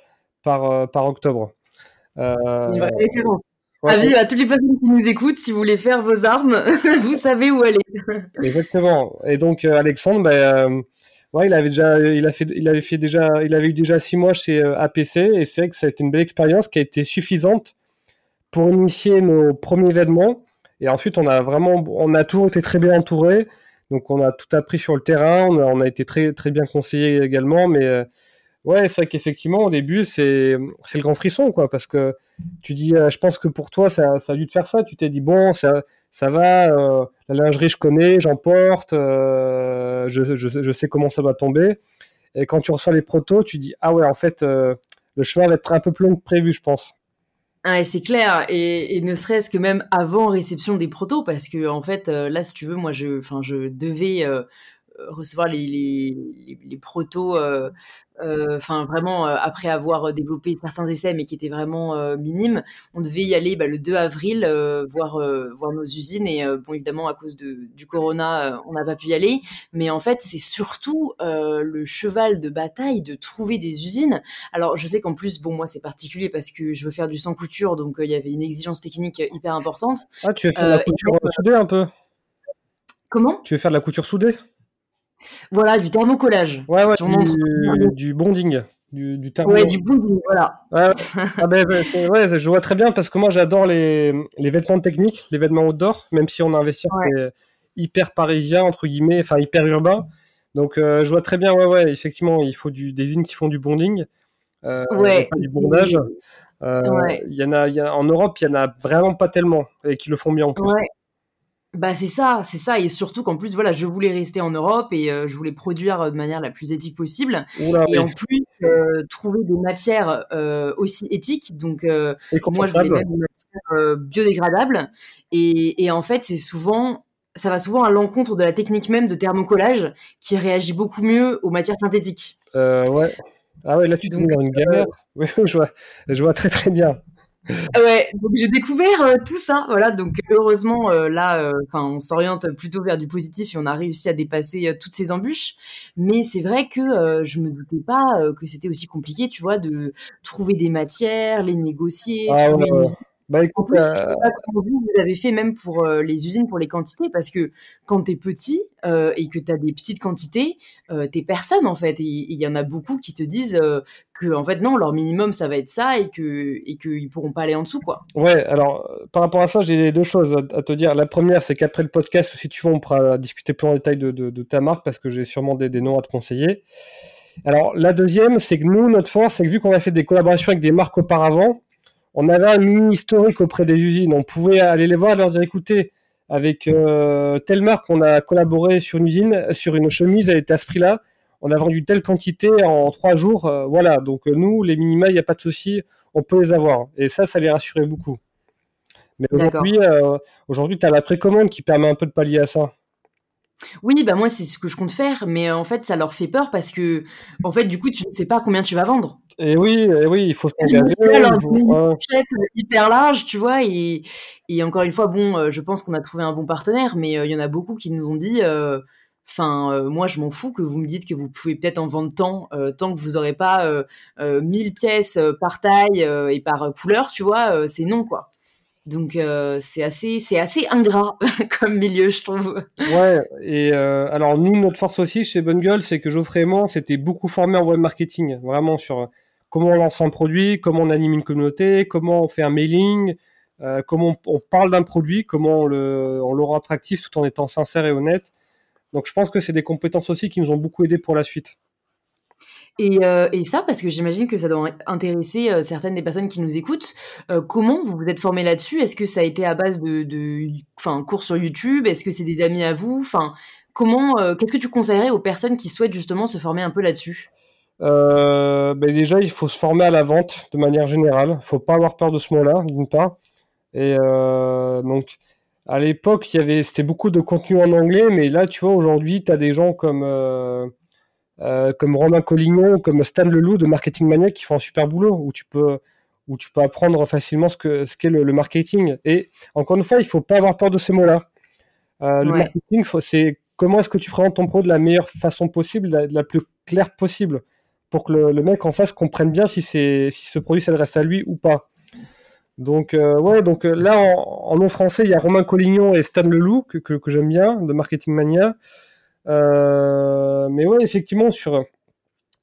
par, euh, par octobre. Euh, référence. Avis à toutes les personnes qui nous écoutent, si vous voulez faire vos armes, vous savez où aller. Exactement. Et donc Alexandre, ben, ouais, il avait déjà, il a fait, il avait fait déjà, il avait eu déjà six mois chez APC et c'est vrai que ça a été une belle expérience qui a été suffisante pour initier nos premiers événements. Et ensuite, on a vraiment, on a toujours été très bien entouré. Donc on a tout appris sur le terrain, on a, été très, très bien conseillé également, mais euh, ouais, c'est vrai qu'effectivement au début c'est le grand frisson, quoi, parce que tu dis, euh, je pense que pour toi ça, a dû te faire ça, tu t'es dit, bon, ça, ça va, euh, la lingerie je connais, j'en porte, je, je, je, sais comment ça va tomber, et quand tu reçois les protos, tu dis, ah ouais, en fait, le chemin va être un peu plus long que prévu, je pense. Ah, c'est clair, et, ne serait-ce que même avant réception des protos, parce que en fait, euh, là, si tu veux, moi, je, devais euh, recevoir les, les, les, protos euh, euh, enfin vraiment euh, après avoir développé certains essais mais qui étaient vraiment euh, minimes, on devait y aller bah, le 2 avril voir voir nos usines et bon évidemment à cause de, du corona on n'a pas pu y aller, mais en fait c'est surtout le cheval de bataille de trouver des usines. Alors je sais qu'en plus bon moi c'est particulier parce que je veux faire du sans couture donc il y avait une exigence technique hyper importante. Ah tu veux faire de la couture soudée un peu? Comment? Tu veux faire de la couture soudée? Voilà, du thermocollage. Ouais, ouais, du, bonding. Du, du Ouais, du bonding, voilà. Ouais, ah ben, ben, ouais, je vois très bien parce que moi j'adore les, les, vêtements techniques, les vêtements outdoor, même si on a investi hyper parisien, entre guillemets, enfin hyper urbain. Donc euh, je vois très bien, ouais, ouais, effectivement, il faut du, des vignes qui font du bonding, euh, pas du bondage. Euh, il y en a, y a, en Europe, il y en a vraiment pas tellement et qui le font bien en plus. Bah c'est ça, c'est ça, et surtout qu'en plus voilà, je voulais rester en Europe et euh, je voulais produire de manière la plus éthique possible, Oula, et oui. en plus euh, trouver des matières euh, aussi éthiques. Donc euh, moi je voulais même des matières euh, biodégradables, et, et en fait c'est souvent, ça va souvent à l'encontre de la technique même de thermocollage qui réagit beaucoup mieux aux matières synthétiques. Euh, ouais. Ah ouais, là tu te mets dans une galère. Oui, je vois, je vois très très bien. Ouais, donc j'ai découvert euh, tout ça, voilà. Donc heureusement euh, là, euh, enfin, on s'oriente plutôt vers du positif et on a réussi à dépasser euh, toutes ces embûches. Mais c'est vrai que euh, je me doutais pas euh, que c'était aussi compliqué, tu vois, de trouver des matières, les négocier, Ah trouver ouais, une ouais. Bah En écoute, plus, je euh, pas comment vous, vous avez fait même pour euh, les usines, pour les quantités, parce que quand t'es petit euh, et que t'as des petites quantités, euh, t'es personne en fait. Et il y en a beaucoup qui te disent que en fait non, leur minimum ça va être ça et que et qu'ils pourront pas aller en dessous quoi. ouais, alors par rapport à ça, j'ai deux choses à, à te dire. La première, c'est qu'après le podcast, si tu veux, on pourra discuter plus en détail de, de- de ta marque parce que j'ai sûrement des, des noms à te conseiller. Alors la deuxième, c'est que nous, notre force, c'est que vu qu'on a fait des collaborations avec des marques auparavant, on avait un mini historique auprès des usines. On pouvait aller les voir et leur dire écoutez, avec euh, telle marque, on a collaboré sur une usine, sur une chemise, elle était à ce prix-là. On a vendu telle quantité en trois jours. euh, voilà, donc euh, nous, les minima, il n'y a pas de souci, on peut les avoir. Et ça, ça les rassurait beaucoup. Mais aujourd'hui, euh, aujourd'hui, tu as la précommande qui permet un peu de pallier à ça. Oui, bah moi c'est ce que je compte faire, mais euh, en fait ça leur fait peur parce que en fait du coup tu ne sais pas combien tu vas vendre. Et oui, et oui, il faut s'engager. faut- mini ouais. hyper large, tu vois, et, et encore une fois, bon, euh, je pense qu'on a trouvé un bon partenaire, mais euh, il y en a beaucoup qui nous ont dit, enfin, euh, moi je m'en fous que vous me dites que vous pouvez peut-être en vendre tant, tant que vous n'aurez pas euh, euh, 1000 pièces par taille et par couleur, tu vois, c'est non, quoi. Donc euh, c'est assez, c'est assez ingrat comme milieu, je trouve. Ouais, et euh, alors nous, notre force aussi chez Bonne Gueule, c'est que Geoffrey et moi, on s'était beaucoup formé en web marketing, vraiment sur euh, comment on lance un produit, comment on anime une communauté, comment on fait un mailing, comment on, parle d'un produit, comment on le, on le rend attractif tout en étant sincère et honnête. Donc je pense que c'est des compétences aussi qui nous ont beaucoup aidé pour la suite. Et, euh, et ça, parce que j'imagine que ça doit intéresser euh, certaines des personnes qui nous écoutent. Euh, comment vous vous êtes formé là-dessus? Est-ce que ça a été à base de, de cours sur YouTube? Est-ce que c'est des amis à vous? Enfin, comment Qu'est-ce que tu conseillerais aux personnes qui souhaitent justement se former un peu là-dessus? Ben déjà, il faut se former à la vente de manière générale. Il faut pas avoir peur de ce mot-là, d'une part. Et donc, à l'époque, il y avait, c'était beaucoup de contenu en anglais, mais là, tu vois, aujourd'hui, tu as des gens comme, euh, comme Romain Collignon, comme Stan Leloup de Marketing Maniac qui font un super boulot, où tu peux, où tu peux apprendre facilement ce que, ce qu'est le, le marketing. Et encore une fois, il faut pas avoir peur de ces mots-là. Euh, Le marketing, c'est comment est-ce que tu présentes ton produit de la meilleure façon possible, de la, de la plus claire possible, pour que le, le mec en face comprenne bien si, c'est, si ce produit s'adresse à lui ou pas. Donc, euh, ouais, donc là, en, en nom français, il y a Romain Collignon et Stan Leloup, que, que, que j'aime bien, de Marketing Mania. Euh, mais ouais, effectivement, sur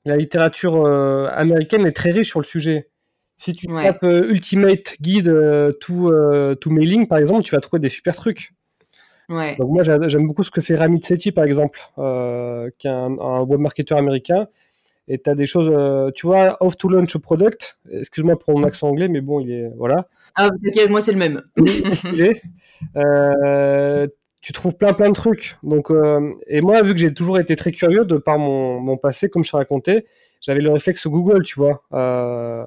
la littérature euh, américaine est très riche sur le sujet. Si tu Ouais. tapes euh, Ultimate Guide euh, to, euh, to Mailing, par exemple, tu vas trouver des super trucs. Ouais. Donc moi, j'a- j'aime beaucoup ce que fait Ramit Sethi, par exemple, euh, qui est un, un web marketeur américain. Et tu as des choses, euh, tu vois, Off to Launch a Product. Excuse-moi pour mon accent anglais, mais bon, il est. Voilà. Ah, t'inquiète, moi c'est le même. Euh, tu trouves plein plein de trucs. Donc, euh, et moi, vu que j'ai toujours été très curieux de par mon, mon passé, comme je t'ai raconté, j'avais le réflexe Google, tu vois. Euh,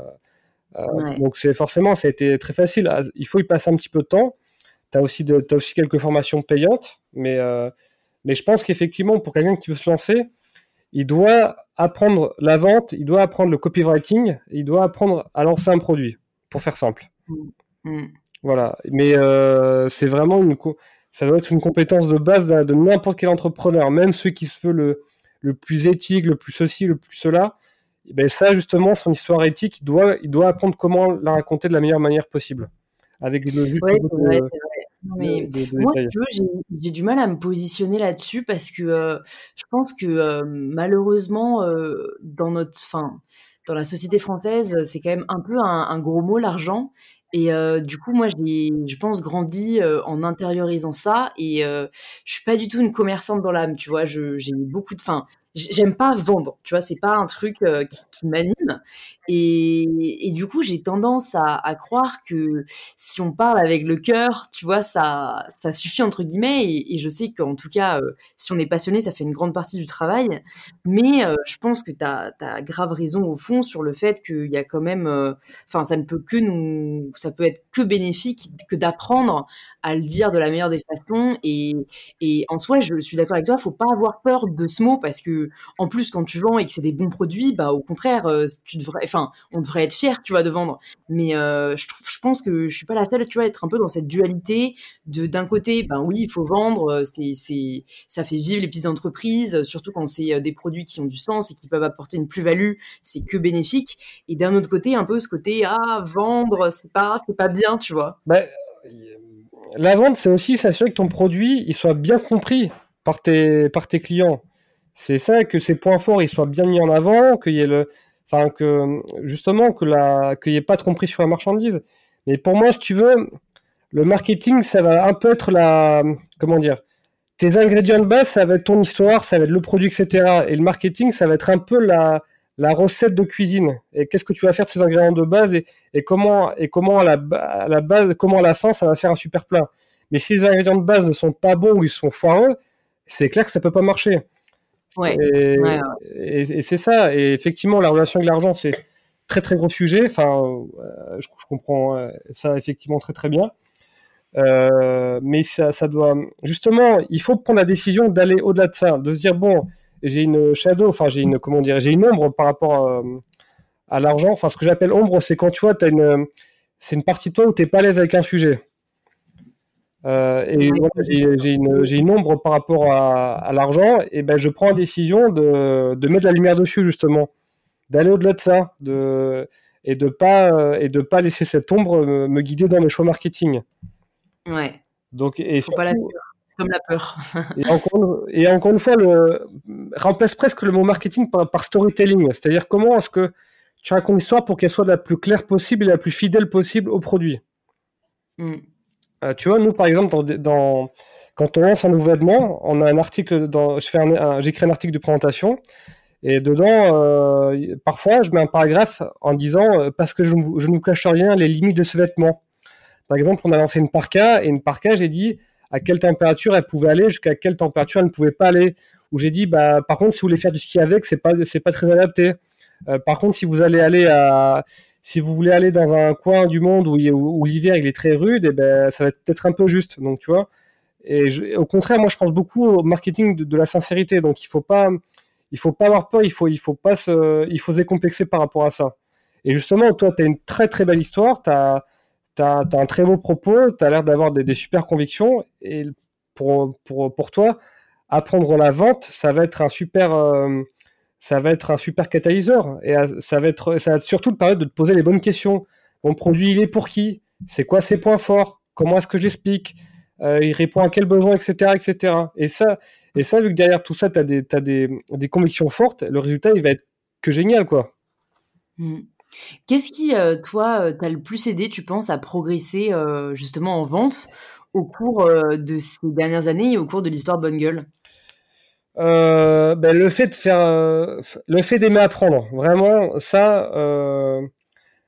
euh, Ouais. Donc c'est forcément, ça a été très facile. Ah, Il faut y passer un petit peu de temps. Tu as aussi, de- aussi quelques formations payantes, mais, mais je pense qu'effectivement, pour quelqu'un qui veut se lancer, il doit apprendre la vente, il doit apprendre le copywriting, il doit apprendre à lancer un produit, pour faire simple. Mm. Voilà, mais c'est vraiment une, ça doit être une compétence de base de, de n'importe quel entrepreneur, même ceux qui se veut le, le plus éthique, le plus ceci, le plus cela. Eh Ben ça, justement, son histoire éthique, il doit, il doit apprendre comment la raconter de la meilleure manière possible, avec le juste Ouais, vrai, de, mais Moi, j'ai j'ai du mal à me positionner là-dessus parce que euh, je pense que euh, malheureusement, euh, dans notre, fin, dans la société française, c'est quand même un peu un, un gros mot l'argent. Et du coup, moi, j'ai, je pense, grandi en intériorisant ça. Et je suis pas du tout une commerçante dans l'âme, tu vois. Je, j'ai beaucoup de, enfin, j'aime pas vendre, tu vois. C'est pas un truc qui m'anime. Et, du coup, j'ai tendance à, croire que si on parle avec le cœur, tu vois, ça, ça suffit entre guillemets. Et, je sais qu'en tout cas, euh, si on est passionné, ça fait une grande partie du travail. Mais euh, je pense que tu as, grave raison au fond sur le fait qu'il y a quand même, euh, enfin, ça ne peut que nous, ça peut être que bénéfique que d'apprendre à le dire de la meilleure des façons. Et, et en soi, je suis d'accord avec toi, faut pas avoir peur de ce mot parce que en plus, quand tu vends et que c'est des bons produits, bah au contraire, tu devrais, enfin on devrait être fier, tu vois, de vendre. Mais euh, je, je pense que je suis pas la seule, tu vois, à être un peu dans cette dualité de d'un côté, ben oui, il faut vendre, euh, c'est, c'est, ça fait vivre les petites entreprises, surtout quand c'est euh, des produits qui ont du sens et qui peuvent apporter une plus-value, c'est que bénéfique. Et d'un autre côté, un peu ce côté, ah, vendre, c'est pas, c'est pas bien, tu vois. Bah, la vente, c'est aussi s'assurer que ton produit, il soit bien compris par tes, par tes clients. C'est ça, que ces points forts, ils soient bien mis en avant, qu'il y ait le, Enfin, que justement, que la, qu'il n'y ait pas de compris sur la marchandise. Mais pour moi, si tu veux, le marketing, ça va un peu être la. Comment dire Tes ingrédients de base, ça va être ton histoire, ça va être le produit, etc. Et le marketing, ça va être un peu la, la recette de cuisine. Et qu'est-ce que tu vas faire de ces ingrédients de base et, et comment, et comment à, la, à la base, comment à la fin, ça va faire un super plat. Mais si les ingrédients de base ne sont pas bons ou ils sont foireux, c'est clair que ça peut pas marcher. Et, c'est ça. Et effectivement, la relation avec l'argent, c'est très très gros sujet. Enfin, euh, je, comprends euh, ça effectivement très très bien. Euh, mais ça, ça, doit justement, il faut prendre la décision d'aller au-delà de ça, de se dire bon, j'ai une shadow, enfin j'ai une comment dire, j'ai une ombre par rapport à, l'argent. Enfin, ce que j'appelle ombre, c'est quand tu vois, as une, c'est une partie de toi où tu n'es pas à l'aise avec un sujet. Euh, et j'ai une, une, ombre par rapport à, l'argent, et ben je prends la décision de, de, mettre la lumière dessus justement, d'aller au-delà de ça, de, et de pas et de pas laisser cette ombre me, guider dans mes choix marketing. Ouais. Donc et Faut pas la comme la peur. et, encore, et, encore, une fois, le, remplace presque le mot marketing par, par storytelling, c'est-à-dire comment est-ce que tu racontes l'histoire pour qu'elle soit la plus claire possible et la plus fidèle possible au produit. Mm. Euh, tu vois, nous, par exemple, quand on lance un nouveau vêtement, on a un article, j'écris un article de présentation, et dedans, euh, parfois, je mets un paragraphe en disant, euh, parce que je, ne vous cache rien, les limites de ce vêtement. Par exemple, on a lancé une parka, et une parka, j'ai dit à quelle température elle pouvait aller, jusqu'à quelle température elle ne pouvait pas aller. Ou j'ai dit, bah, par contre, si vous voulez faire du ski avec, c'est pas, pas très adapté. par contre, si vous allez aller à, si vous voulez aller dans un coin du monde où, l'hiver il est très rude, et eh ben, ça va être peut-être un peu juste. Donc, tu vois. Et au contraire, moi, je pense beaucoup au marketing de, la sincérité. Donc, il faut pas, il faut pas avoir peur. Il faut, il faut pas se, il faut se décomplexer par rapport à ça. Et justement, toi, tu as une très très belle histoire. Tu as, as, un très beau propos. Tu as l'air d'avoir des, super convictions. Et pour, pour, pour toi, apprendre la vente, ça va être un super, euh, ça va être un super catalyseur. Et euh, ça va être, surtout te permettre de te poser les bonnes questions. Mon produit, il est pour qui? C'est quoi ses points forts? Comment est-ce que j'explique? Euh, Il répond à quel besoin, etc., etc. Et ça, et ça, vu que derrière tout ça, tu as, des, des, convictions fortes, le résultat, il va être que génial, quoi. Hmm. Qu'est-ce qui, euh, toi, t'a le plus aidé, tu penses, à progresser justement en vente au cours de ces dernières années et au cours de l'histoire Bonne Gueule euh, ben, le fait de faire, euh, le fait d'aimer apprendre, vraiment, ça, euh,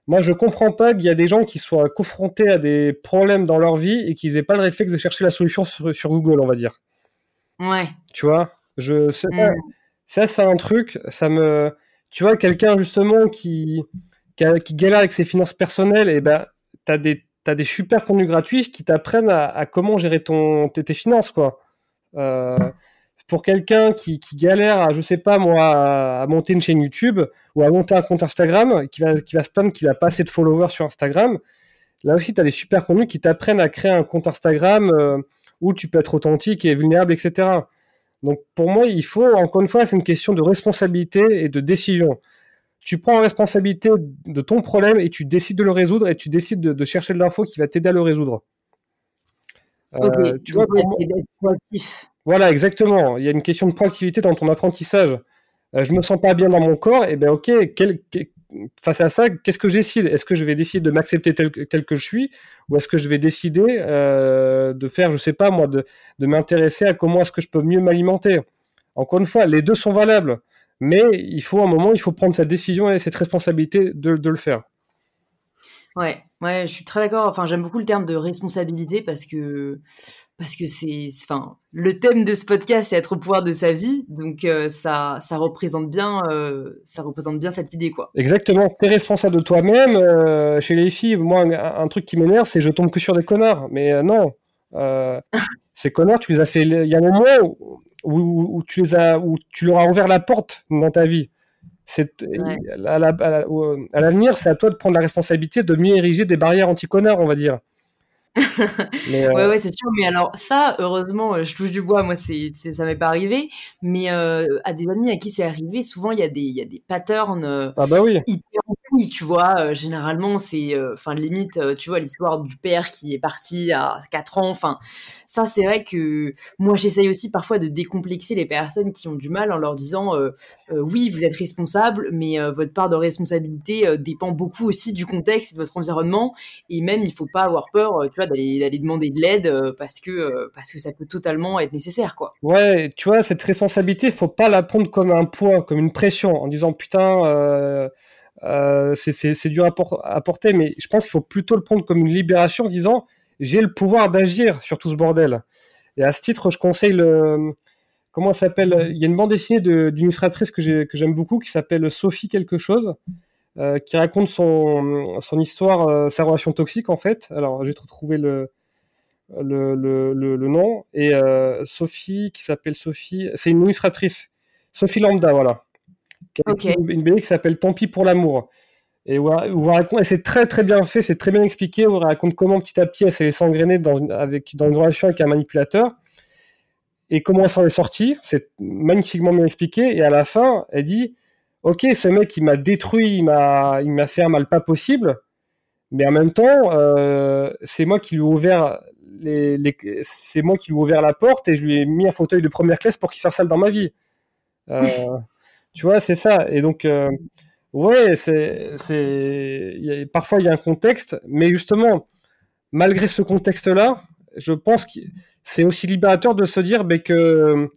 moi je comprends pas qu'il y a des gens qui soient confrontés à des problèmes dans leur vie et qu'ils aient pas le réflexe de chercher la solution sur, Google, on va dire. Ouais. Tu vois, je, mm. ça, c'est un truc, ça me, tu vois, quelqu'un justement qui, qui, galère avec ses finances personnelles, et ben, t'as des, as des super contenus gratuits qui t'apprennent à, comment gérer ton, tes, tes finances, quoi. Euh, pour quelqu'un qui, galère à, je sais pas moi, à, monter une chaîne YouTube ou à monter un compte Instagram, qui va, qui va se plaindre qu'il a pas assez de followers sur Instagram, là aussi, tu as des super contenus qui t'apprennent à créer un compte Instagram euh, où tu peux être authentique et vulnérable, etc. Donc pour moi, il faut, encore une fois, c'est une question de responsabilité et de décision. Tu prends la responsabilité de ton problème et tu décides de le résoudre et tu décides de, chercher de l'info qui va t'aider à le résoudre. Euh, tu vois, proactif. Voilà, exactement. Il y a une question de proactivité dans ton apprentissage. Je euh, je me sens pas bien dans mon corps, et ben ok, face à ça, qu'est-ce que je Est-ce que je vais décider de m'accepter tel, que je suis, ou est-ce que je vais décider euh, de faire, je sais pas moi, de, m'intéresser à comment est-ce que je peux mieux m'alimenter? Encore une fois, les deux sont valables. Mais il faut un moment, il faut prendre sa décision et cette responsabilité de, de le faire. Ouais, ouais, je suis très d'accord. Enfin, j'aime beaucoup le terme de responsabilité parce que parce que c'est, enfin, le thème de ce podcast, c'est être au pouvoir de sa vie, donc euh, ça, ça représente bien, euh, ça représente bien cette idée, quoi. Exactement. T'es responsable de toi-même. Euh, chez les filles, moi, un, truc qui m'énerve, c'est je tombe que sur des connards. Mais non, ces connards, tu les as fait. Il y a un moment où, tu les as, où tu leur as ouvert la porte dans ta vie. C'est à l'avenir, c'est à toi de prendre la responsabilité de mieux ériger des barrières anti-connards, on va dire. Ouais, euh, ouais, c'est sûr. Mais alors, ça, heureusement, euh, je touche du bois, moi, c'est, ça m'est pas arrivé. Mais euh, à des amis à qui c'est arrivé, souvent, il y, a des, y a des patterns ah bah oui. hyper tu vois. généralement, c'est, enfin, limite, tu vois, l'histoire du père qui est parti à 4 ans. Enfin, ça, c'est vrai que moi, j'essaye aussi parfois de décomplexer les personnes qui ont du mal en leur disant, oui, vous êtes responsable, mais votre part de responsabilité dépend beaucoup aussi du contexte et de votre environnement. Et même, il faut pas avoir peur, tu vois, d'aller demander de l'aide parce que parce que ça peut totalement être nécessaire, quoi. Ouais, tu vois, cette responsabilité, faut pas la prendre comme un poids, comme une pression, en disant putain. Euh, c'est dur à, porter, mais je pense qu'il faut plutôt le prendre comme une libération en disant j'ai le pouvoir d'agir sur tout ce bordel. Et à ce titre, je conseille le. Comment s'appelle Il y a une bande dessinée d'une illustratrice que j'aime beaucoup qui s'appelle Sophie quelque chose, euh, qui raconte son, histoire, euh, sa relation toxique en fait. Alors, le, le, le, nom. Et Sophie, qui s'appelle Sophie, c'est une illustratrice. Sophie Lambda, voilà une, BD qui s'appelle Tant pis pour l'amour. Et où, c'est très très bien fait, c'est très bien expliqué, où elle raconte comment petit à petit elle s'est laissée engrainer dans une, avec, dans une relation avec un manipulateur et comment elle s'en est sortie. C'est magnifiquement bien expliqué. Et à la fin, elle dit Ok, ce mec il m'a détruit, il m'a, il m'a fait un mal pas possible, mais en même temps, euh, c'est moi qui lui ai ouvert les, c'est moi qui lui ai ouvert la porte et je lui ai mis un fauteuil de première classe pour qu'il s'installe dans ma vie. Euh, tu vois, c'est ça. Et donc, euh, ouais, c'est, c'est, parfois il y a un contexte, mais justement, malgré ce contexte-là, je pense que c'est aussi libérateur de se dire ben, que,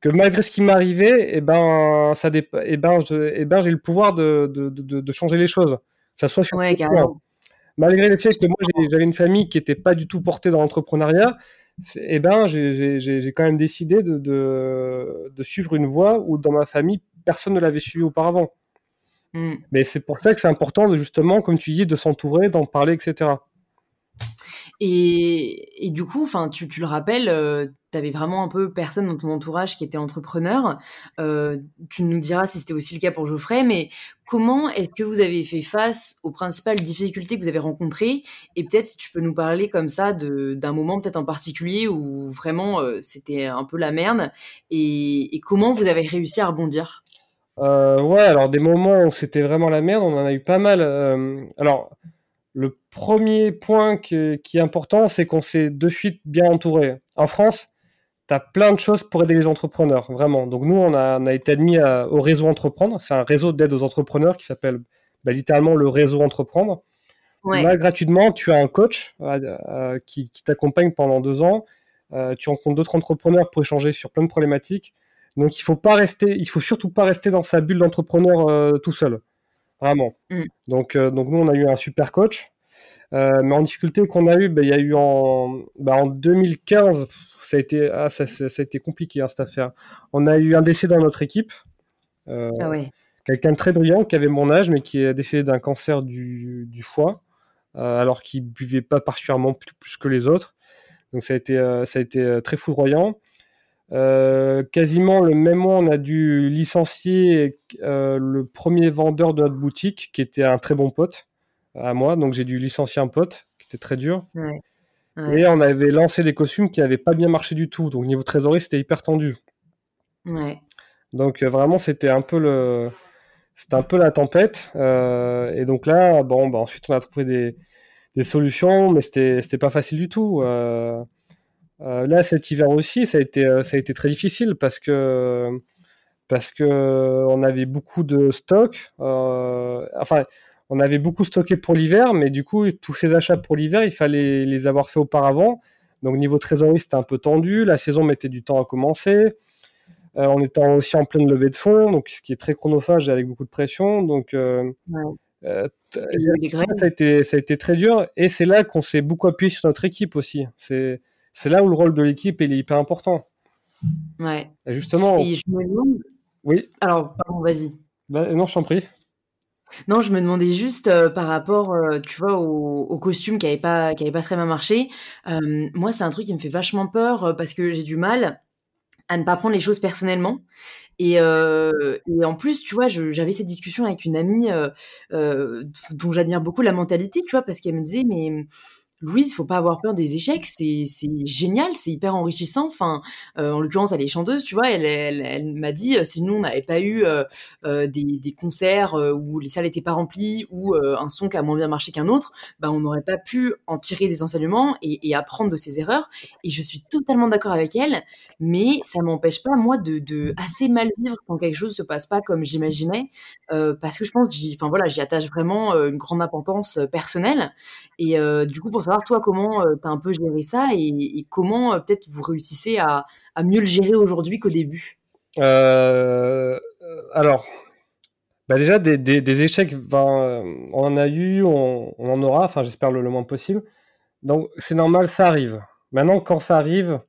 que malgré ce qui m'arrivait, et eh ben, ça et eh ben, je, eh ben, j'ai le pouvoir de, de, de, changer les choses. Ça soit sur Malgré le fait que moi, j'avais une famille qui n'était pas du tout portée dans l'entrepreneuriat, eh ben, j'ai quand même décidé de, de, de, suivre une voie où dans ma famille, personne ne l'avait suivi auparavant. Hmm. Mais c'est pour ça que c'est important, de, justement, comme tu dis, de s'entourer, d'en parler, etc. Et, et du coup, enfin, tu, tu, le rappelles, euh, tu avais vraiment un peu personne dans ton entourage qui était entrepreneur. Euh, tu nous diras si c'était aussi le cas pour Geoffrey, mais comment est-ce que vous avez fait face aux principales difficultés que vous avez rencontrées? Et peut-être si tu peux nous parler comme ça d'un moment peut-être en particulier où vraiment euh, c'était un peu la merde et, et, comment vous avez réussi à rebondir? Ouais, alors des moments où c'était vraiment la merde, on en a eu pas mal. alors le premier point qui est important, c'est qu'on s'est de suite bien entouré. En France, tu as plein de choses pour aider les entrepreneurs, vraiment. Donc nous, on a, été admis au réseau Entreprendre. C'est un réseau d'aide aux entrepreneurs qui s'appelle bah, littéralement le réseau Entreprendre. Là, gratuitement, tu as un coach euh, euh, qui, t'accompagne pendant deux ans. Euh, tu rencontres d'autres entrepreneurs pour échanger sur plein de problématiques. Donc il faut pas rester, il faut surtout pas rester dans sa bulle d'entrepreneur tout seul. Vraiment. Mm. Donc, euh, donc nous, on a eu un super coach. Euh, mais en difficulté qu'on a eu, bah, il y a eu en, bah, en 2015, ça a été, ah, ça, ça, a été compliqué hein, cette affaire. On a eu un décès dans notre équipe. Euh, ah quelqu'un de très brillant qui avait mon âge, mais qui est décédé d'un cancer du, du foie, alors qu'il buvait pas particulièrement plus, plus, que les autres. Donc ça a été, ça a été très foudroyant. Euh, quasiment le même mois, on a dû licencier euh, le premier vendeur de notre boutique, qui était un très bon pote à moi. Donc j'ai dû licencier un pote, qui était très dur. Et on avait lancé des costumes qui n'avaient pas bien marché du tout. Donc niveau trésorerie, c'était hyper tendu. Donc euh, vraiment, c'était un peu le, c'était un peu la tempête. et donc là, bon, bah, ensuite on a trouvé des, des solutions, mais c'était, c'était pas facile du tout. Euh, là, cet hiver aussi, ça a été, euh, ça a été très difficile parce que parce que on avait beaucoup de stock. Euh, enfin, on avait beaucoup stocké pour l'hiver, mais du coup, tous ces achats pour l'hiver, il fallait les avoir fait auparavant. Donc, niveau trésorerie, c'était un peu tendu. La saison mettait du temps à commencer. on étant aussi en pleine levée de fonds, donc ce qui est très chronophage et avec beaucoup de pression. Donc, ça, a été, ça a été très dur. Et c'est là qu'on s'est beaucoup appuyé sur notre équipe aussi. C'est là où le rôle de l'équipe est hyper important. Ouais. Et justement. Et je me demande. Oui. Alors, pardon, vas-y. Bah, non, je t'en prie. Non, je me demandais juste euh, par rapport, euh, tu vois, au, au, costume qui n'avait pas, qui avait pas très bien marché. Euh, moi, c'est un truc qui me fait vachement peur parce que j'ai du mal à ne pas prendre les choses personnellement. Et, et en plus, tu vois, j'avais cette discussion avec une amie dont j'admire beaucoup la mentalité, tu vois, parce qu'elle me disait, mais Louise, faut pas avoir peur des échecs, c'est génial, c'est hyper enrichissant. Enfin, euh, en l'occurrence, elle est chanteuse, tu vois. Elle, m'a dit, euh, si nous on n'avait pas eu euh, des, concerts où les salles n'étaient pas remplies ou un son qui a moins bien marché qu'un autre, bah, on n'aurait pas pu en tirer des enseignements et, apprendre de ses erreurs. Et je suis totalement d'accord avec elle, mais ça m'empêche pas moi de, assez mal vivre quand quelque chose se passe pas comme j'imaginais, parce que je pense, enfin voilà, j'y attache vraiment une grande importance personnelle. Et du coup, pour savoir toi comment euh, tu as un peu géré ça et, comment euh, peut-être vous réussissez à, mieux le gérer aujourd'hui qu'au début? Euh, alors, bah déjà des, échecs, on en a eu, on, en aura, enfin j'espère le, moins possible. Donc c'est normal, ça arrive. Maintenant, quand ça arrive,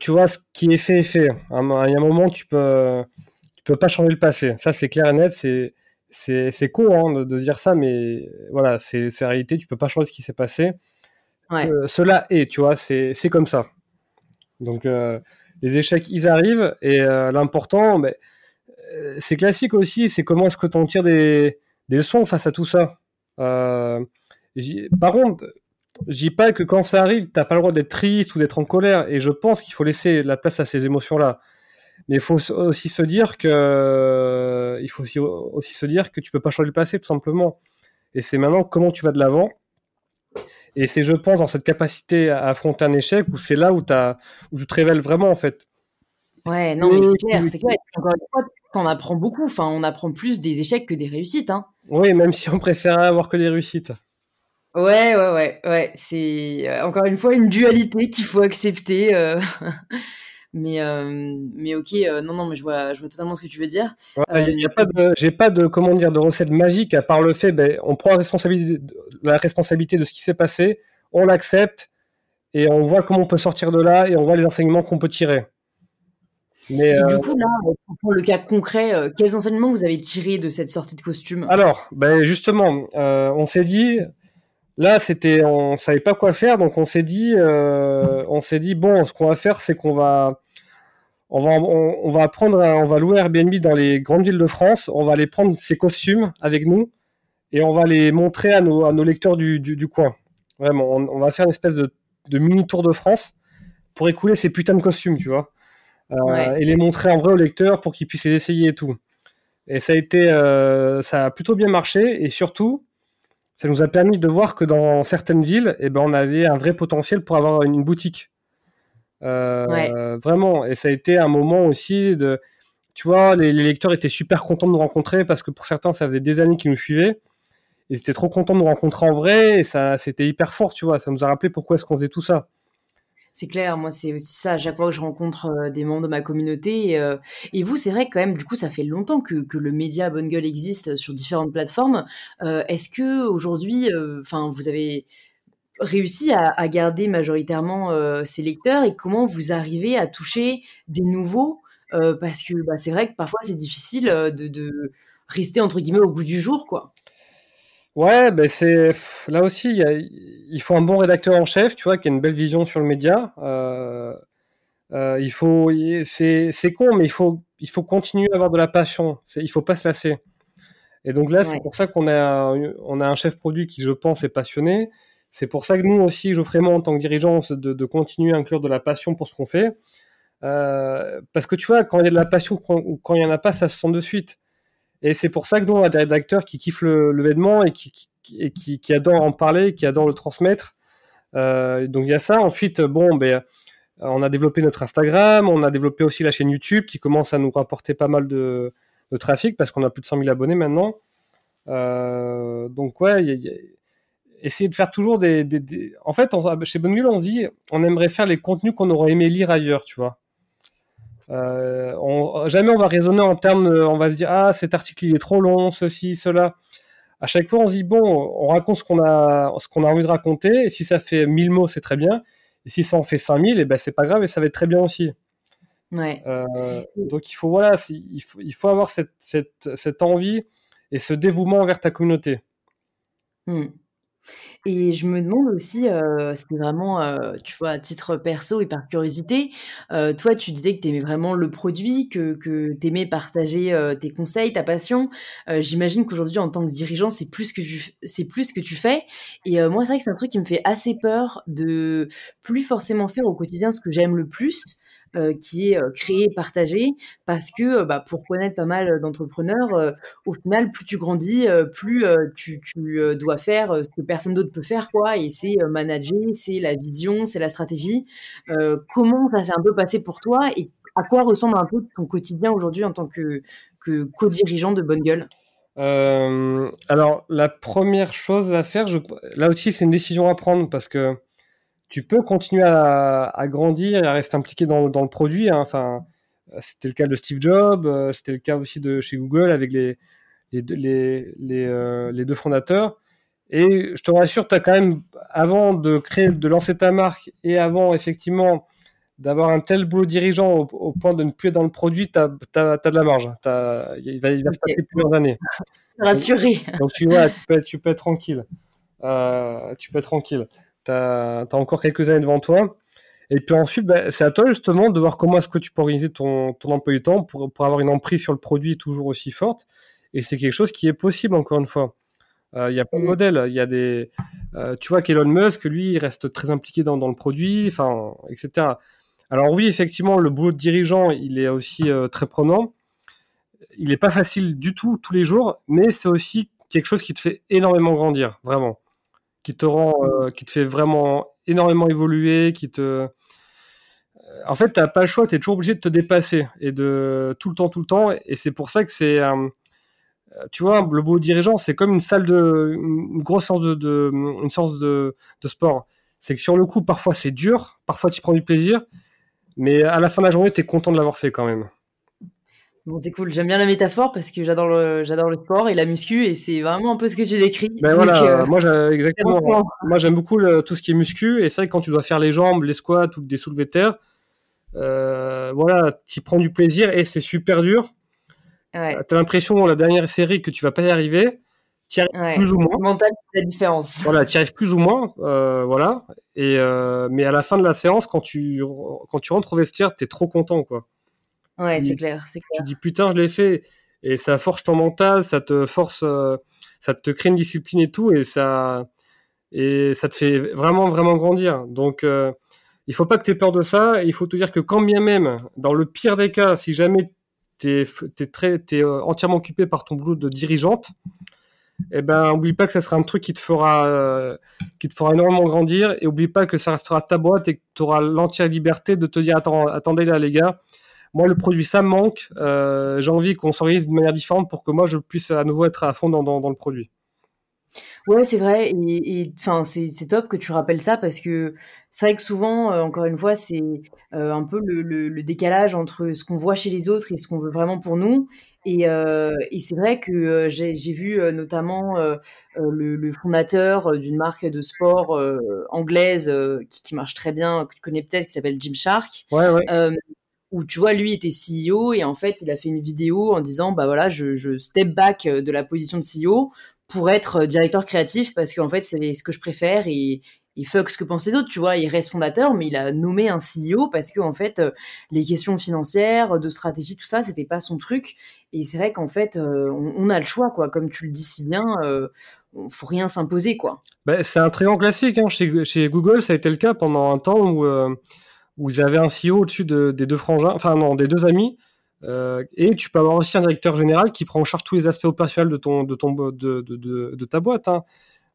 tu vois, ce qui est fait est fait. Il y a un moment, tu peux, tu peux pas changer le passé. Ça, c'est clair et net. C'est c'est con hein, de, dire ça, mais voilà, c'est la réalité, tu peux pas changer ce qui s'est passé. Euh, cela est, tu vois, c'est comme ça. Donc, euh, les échecs, ils arrivent, et euh, l'important, ben, c'est classique aussi, c'est comment est-ce que tu en tires des, des, leçons face à tout ça. par contre, je dis pas que quand ça arrive, t'as pas le droit d'être triste ou d'être en colère, et je pense qu'il faut laisser la place à ces émotions-là. Mais il faut aussi se dire que il faut aussi, se dire que tu peux pas changer le passé tout simplement. Et c'est maintenant comment tu vas de l'avant. Et c'est, je pense, dans cette capacité à affronter un échec où c'est là où, as, où tu te révèles vraiment en fait. Ouais, non, mais c'est clair, c'est clair. Encore une fois, t'en apprends beaucoup. Enfin, on apprend plus des échecs que des réussites. Hein. Oui, même si on préférait avoir que des réussites. Ouais, ouais, ouais, ouais. C'est euh, encore une fois une dualité qu'il faut accepter. Euh. Mais, euh, mais ok, euh, non, non, mais je vois, je vois totalement ce que tu veux dire. Ouais, y a pas de, j'ai pas de, comment dire, de recette magique à part le fait, ben, on prend la responsabilité, la responsabilité de ce qui s'est passé, on l'accepte et on voit comment on peut sortir de là et on voit les enseignements qu'on peut tirer. Mais, et du coup, là, pour le cas concret, quels enseignements vous avez tirés de cette sortie de costume? Alors, ben justement, on s'est dit, Là, c'était, on savait pas quoi faire, donc on s'est dit, on s'est dit bon, ce qu'on va faire, c'est qu'on va, on va, on, va prendre, on va louer Airbnb dans les grandes villes de France. On va aller prendre ces costumes avec nous et on va les montrer à nos, à nos lecteurs du, du, coin. Vraiment, on, va faire une espèce de, de, mini tour de France pour écouler ces putains de costumes, tu vois, euh, et les montrer en vrai aux lecteurs pour qu'ils puissent les essayer et tout. Et ça a été, euh, ça a plutôt bien marché et surtout, ça nous a permis de voir que dans certaines villes, eh ben, on avait un vrai potentiel pour avoir une boutique. Euh, vraiment, et ça a été un moment aussi de. Tu vois, les, lecteurs étaient super contents de nous rencontrer parce que pour certains, ça faisait des années qu'ils nous suivaient. Ils étaient trop contents de nous rencontrer en vrai et ça, c'était hyper fort, tu vois. Ça nous a rappelé pourquoi est-ce qu'on faisait tout ça. C'est clair, moi c'est aussi ça. À chaque fois que je rencontre des membres de ma communauté, et, vous, c'est vrai quand même, du coup, ça fait longtemps que, que le média Bonne Gueule existe sur différentes plateformes. Est-ce que aujourd'hui, enfin, vous avez réussi à, garder majoritairement ces lecteurs et comment vous arrivez à toucher des nouveaux? Parce que bah, c'est vrai que parfois c'est difficile euh, de, rester entre guillemets au goût du jour quoi. Ouais, ben c'est là aussi il, faut un bon rédacteur en chef, tu vois, qui a une belle vision sur le média. il faut, c'est con, mais il faut, il faut continuer à avoir de la passion. Il faut pas se lasser. Et donc là, c'est pour ça qu'on a, on a un chef produit qui, je pense, est passionné. C'est pour ça que nous aussi, Geoffrey en tant que dirigeant, de, de continuer à inclure de la passion pour ce qu'on fait. Euh, parce que tu vois, quand il y a de la passion, quand, il n'y en a pas, ça se sent de suite. Et c'est pour ça que nous, on a des rédacteurs qui kiffent le, vêtement et qui, adorent en parler, qui adorent le transmettre. Euh, donc il y a ça. Ensuite, bon, ben, on a développé notre Instagram, on a développé aussi la chaîne YouTube qui commence à nous rapporter pas mal de, trafic parce qu'on a plus de 100 000 abonnés maintenant. Euh, donc ouais, y a essayer de faire toujours des, En fait, chez Bonne on se dit, on aimerait faire les contenus qu'on aurait aimé lire ailleurs, tu vois. Jamais on va raisonner en termes, on va se dire ah cet article il est trop long, ceci, cela. À chaque fois on se dit bon, on raconte ce qu'on a, ce qu'on a envie de raconter. Et si ça fait 1000 mots, c'est très bien. Et si ça en fait 5000, et eh ben c'est pas grave et ça va être très bien aussi. Ouais. donc il faut voilà, il faut, il faut avoir cette, cette, cette envie et ce dévouement envers ta communauté. Mmh. Et je me demande aussi, c'est vraiment, tu vois, à titre perso et par curiosité, toi, tu disais que tu aimais vraiment le produit, que que tu aimais partager, tes conseils, ta passion. j'imagine qu'aujourd'hui, en tant que dirigeant, c'est plus que tu que tu fais et moi, c'est vrai que c'est un truc qui me fait assez peur de plus forcément faire au quotidien ce que j'aime le plus. Euh, qui est euh, créé, partagé, parce que euh, bah, pour connaître pas mal d'entrepreneurs, au final, plus tu grandis, plus tu, dois faire ce que personne d'autre peut faire, quoi. Et c'est manager, c'est la vision, c'est la stratégie. comment ça s'est un peu passé pour toi et à quoi ressemble un peu ton quotidien aujourd'hui en tant que, que co-dirigeant de Bonne Gueule? Alors, la première chose à faire, là aussi, c'est une décision à prendre parce que tu peux continuer à, grandir et à rester impliqué dans, le produit. Hein. Enfin, c'était le cas de Steve Jobs, euh, c'était le cas aussi de chez Google avec les, les, les, euh, les, deux fondateurs. Et je te rassure, tu as quand même, avant de créer, de lancer ta marque et avant effectivement d'avoir un tel boulot dirigeant au, point de ne plus être dans le produit, tu as, de la marge. il va, il va se passer plusieurs années. Rassuré. Donc, tu, vois, tu, peux, tu peux être tranquille. Euh, tu peux être tranquille tu as, encore quelques années devant toi. Et puis ensuite, bah, c'est à toi justement de voir comment est-ce que tu peux organiser ton, ton emploi du temps pour, pour, avoir une emprise sur le produit toujours aussi forte. Et c'est quelque chose qui est possible, encore une fois. Euh, il y a pas de mm. modèle. Il y a des, euh, tu vois qu'Elon Musk, lui, il reste très impliqué dans, dans le produit, enfin, etc. Alors oui, effectivement, le boulot de dirigeant, il est aussi euh, très prenant. Il n'est pas facile du tout tous les jours, mais c'est aussi quelque chose qui te fait énormément grandir, vraiment qui te rend, euh, qui te fait vraiment énormément évoluer, qui te. Euh, en fait, tu n'as pas le choix, tu es toujours obligé de te dépasser et de tout le temps, tout le temps. Et c'est pour ça que c'est. Euh, tu vois, le beau dirigeant, c'est comme une salle de. une grosse séance de, sport. C'est que sur le coup, parfois c'est dur, parfois tu prends du plaisir, mais à la fin de la journée, tu es content de l'avoir fait quand même. Bon, c'est cool. J'aime bien la métaphore parce que j'adore le, j'adore le sport et la muscu et c'est vraiment un peu ce que tu décris. Ben voilà, euh, moi, exactement. moi, j'aime beaucoup tout ce qui est muscu et c'est vrai que quand tu dois faire les jambes, les squats ou des soulevés de terre, euh, voilà, tu prends du plaisir et c'est super dur. Ouais. Euh, tu as l'impression, la dernière série, que tu vas pas y arriver. Tu arrives plus ou moins. Mental, c'est la différence. Voilà, tu arrives plus ou moins. voilà. Et, mais à la fin de la séance, quand tu, quand tu rentres au vestiaire, tu es trop content, quoi. Ouais, c'est clair, c'est clair. Tu dis putain, je l'ai fait. Et ça forge ton mental, ça te force, euh, ça te crée une discipline et tout, et ça, et ça te fait vraiment, vraiment grandir. Donc, euh, il faut pas que tu aies peur de ça. Il faut te dire que quand bien même, dans le pire des cas, si jamais tu es, es, es, entièrement occupé par ton boulot de dirigeante, eh ben, oublie pas que ça sera un truc qui te fera, euh, qui te fera énormément grandir. Et oublie pas que ça restera ta boîte et que tu auras l'entière liberté de te dire attends, attendez là, les gars moi, le produit, ça me manque. Euh, j'ai envie qu'on s'organise de manière différente pour que moi, je puisse à nouveau être à fond dans, dans, le produit. Ouais, c'est vrai. Et enfin, c'est top que tu rappelles ça parce que c'est vrai que souvent, euh, encore une fois, c'est euh, un peu le, le, décalage entre ce qu'on voit chez les autres et ce qu'on veut vraiment pour nous. Et, et c'est vrai que j'ai vu notamment le, le, fondateur d'une marque de sport anglaise qui, qui, marche très bien, que tu connais peut-être, qui s'appelle Jim Shark. Ouais, ouais où tu vois, lui était CEO et en fait, il a fait une vidéo en disant, bah voilà, je, step back euh, de la position de CEO pour être euh, directeur créatif parce qu'en fait, c'est ce que je préfère et, fuck ce que pensent les autres, tu vois, il reste fondateur, mais il a nommé un CEO parce que en fait, euh, les questions financières, de stratégie, tout ça, c'était pas son truc. Et c'est vrai qu'en fait, on, a le choix, quoi. Comme tu le dis si bien, euh, faut rien s'imposer, quoi. Bah, c'est un très grand classique. Hein. Chez, Google, ça a été le cas pendant un temps où où j'avais un CEO au-dessus des deux frangins, enfin non, des deux amis. Euh, et tu peux avoir aussi un directeur général qui prend en charge tous les aspects opérationnels de, ton, de, ton, de, de, de ta boîte. Hein.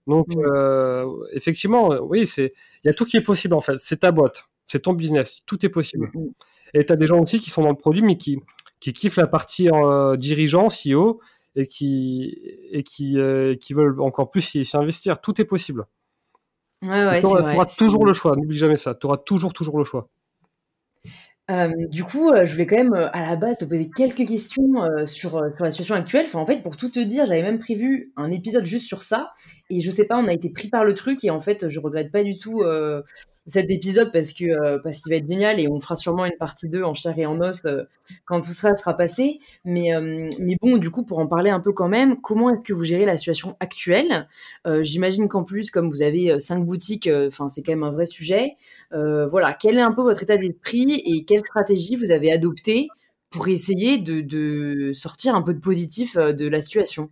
Donc, mmh. euh, effectivement, oui, il y a tout qui est possible en fait. C'est ta boîte, c'est ton business, tout est possible. Mmh. Et tu as des gens aussi qui sont dans le produit, mais qui, qui kiffent la partie euh, dirigeant, CEO, et qui, et qui, qui veulent encore plus s'y investir. Tout est possible. Ouais, ouais, tu auras, toujours le choix, n'oublie jamais ça. Tu auras toujours, toujours le choix. du coup, je voulais quand même, à la base, te poser quelques questions sur, sur la situation actuelle. Enfin, en fait, pour tout te dire, j'avais même prévu un épisode juste sur ça. Et je sais pas, on a été pris par le truc. Et en fait, je regrette pas du tout cet épisode parce que euh, parce qu'il va être génial et on fera sûrement une partie 2 en chair et en os euh, quand tout ça sera passé. Mais, euh, mais bon, du coup, pour en parler un peu quand même, comment est-ce que vous gérez la situation actuelle? J'imagine qu'en plus, comme vous avez cinq boutiques, enfin c'est quand même un vrai sujet. voilà, quel est un peu votre état d'esprit et quelle stratégie vous avez adoptée pour essayer de, sortir un peu de positif de la situation?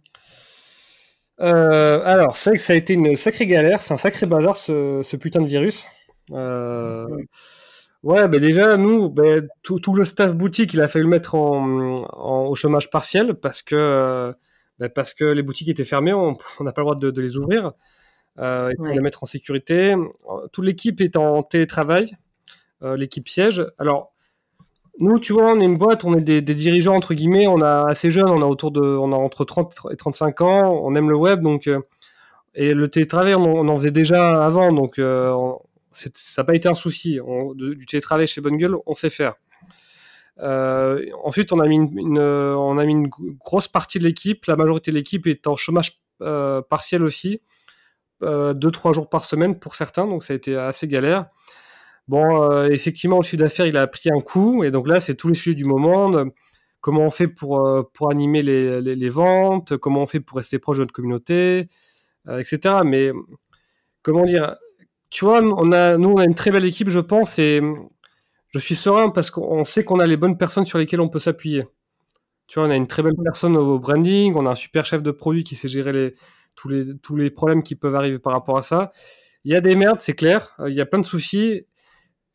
Alors, c'est vrai que ça a été une sacrée galère, c'est un sacré bazar ce putain de virus. Euh, ouais, ben déjà, nous, ben, tout, tout, le staff boutique, il a fallu le mettre en, au chômage partiel parce que, ben, parce que les boutiques étaient fermées, on n'a pas le droit de, de les ouvrir. Euh, il faut les mettre en sécurité. Toute l'équipe est en télétravail, euh, l'équipe siège. Alors, nous, tu vois, on est une boîte, on est des, des, dirigeants, entre guillemets, on a assez jeunes, on a autour de, on a entre 30 et 35 ans, on aime le web, donc, euh, et le télétravail, on, on, en faisait déjà avant, donc euh, ça n'a pas été un souci. du télétravail chez Bonne Gueule, on sait faire. Euh, ensuite, on a, mis une, on a mis une grosse partie de l'équipe. La majorité de l'équipe est en chômage euh, partiel aussi. Euh, deux, trois jours par semaine pour certains, donc ça a été assez galère. Bon, effectivement, le chiffre d'affaires, il a pris un coup, et donc là, c'est tous les sujets du moment. Comment on fait pour, pour animer les, les, ventes? Comment on fait pour rester proche de notre communauté? Etc. Mais comment dire tu vois, on a, nous, on a une très belle équipe, je pense, et je suis serein parce qu'on sait qu'on a les bonnes personnes sur lesquelles on peut s'appuyer. Tu vois, on a une très belle personne au branding, on a un super chef de produit qui sait gérer les, tous, les, tous les problèmes qui peuvent arriver par rapport à ça. Il y a des merdes, c'est clair, il y a plein de soucis.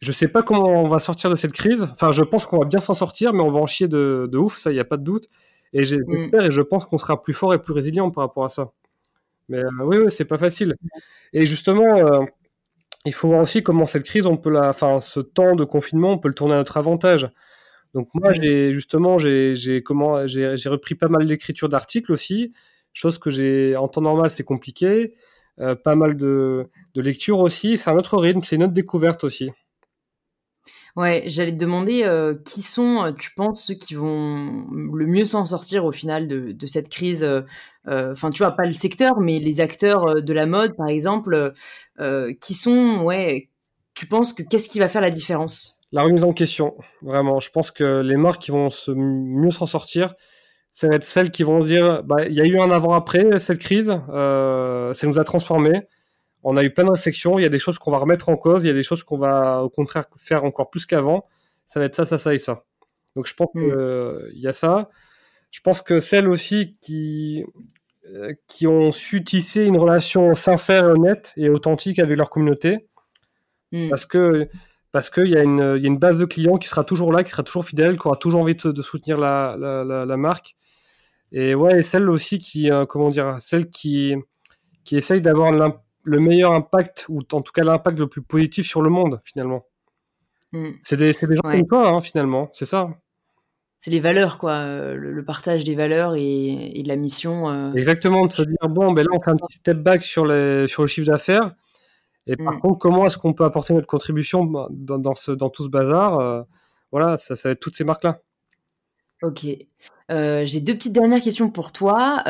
Je sais pas comment on va sortir de cette crise. Enfin, je pense qu'on va bien s'en sortir, mais on va en chier de, de ouf, ça, il n'y a pas de doute. Et mm. j'espère et je pense qu'on sera plus fort et plus résilient par rapport à ça. Mais euh, oui, oui, c'est pas facile. Et justement, euh, il faut voir aussi comment cette crise, on peut la, enfin, ce temps de confinement, on peut le tourner à notre avantage. Donc moi, j'ai justement, j'ai comment, j'ai repris pas mal d'écriture d'articles aussi, chose que j'ai en temps normal, c'est compliqué. Euh, pas mal de, de lecture aussi. C'est un autre rythme, c'est une autre découverte aussi. Ouais, j'allais te demander euh, qui sont, euh, tu penses, ceux qui vont le mieux s'en sortir au final de, de cette crise. Euh, enfin, tu vois, pas le secteur, mais les acteurs de la mode, par exemple, qui sont, ouais, tu penses que qu'est-ce qui va faire la différence? La remise en question, vraiment. Je pense que les marques qui vont se mieux s'en sortir, ça va être celles qui vont dire, bah, il y a eu un avant-après cette crise, ça nous a transformés on a eu plein de réflexions. Il y a des choses qu'on va remettre en cause. Il y a des choses qu'on va, au contraire, faire encore plus qu'avant. Ça va être ça, ça, ça et ça. Donc, je pense qu'il hmm. y a ça. Je pense que celles aussi qui, euh, qui ont su tisser une relation sincère, honnête et authentique avec leur communauté. Hmm. Parce que parce qu'il y, a une, y a une base de clients qui sera toujours là, qui sera toujours fidèle, qui aura toujours envie de, soutenir la, la, marque. Et ouais, et celles aussi qui, euh, comment dire, celles qui, qui essayent d'avoir le meilleur impact, ou en tout cas l'impact le plus positif sur le monde, finalement. Hmm. C'est des, des, gens comme toi, hein, finalement, c'est ça. C'est les valeurs, quoi, euh, le, partage des valeurs et, de la mission. Euh. Exactement, de se dire, bon, ben là, on fait un petit step back sur, les, sur le chiffre d'affaires. Et par hmm. contre, comment est-ce qu'on peut apporter notre contribution dans, dans, ce, dans tout ce bazar euh, Voilà, ça, ça va être toutes ces marques-là. Ok. Euh, j'ai deux petites dernières questions pour toi.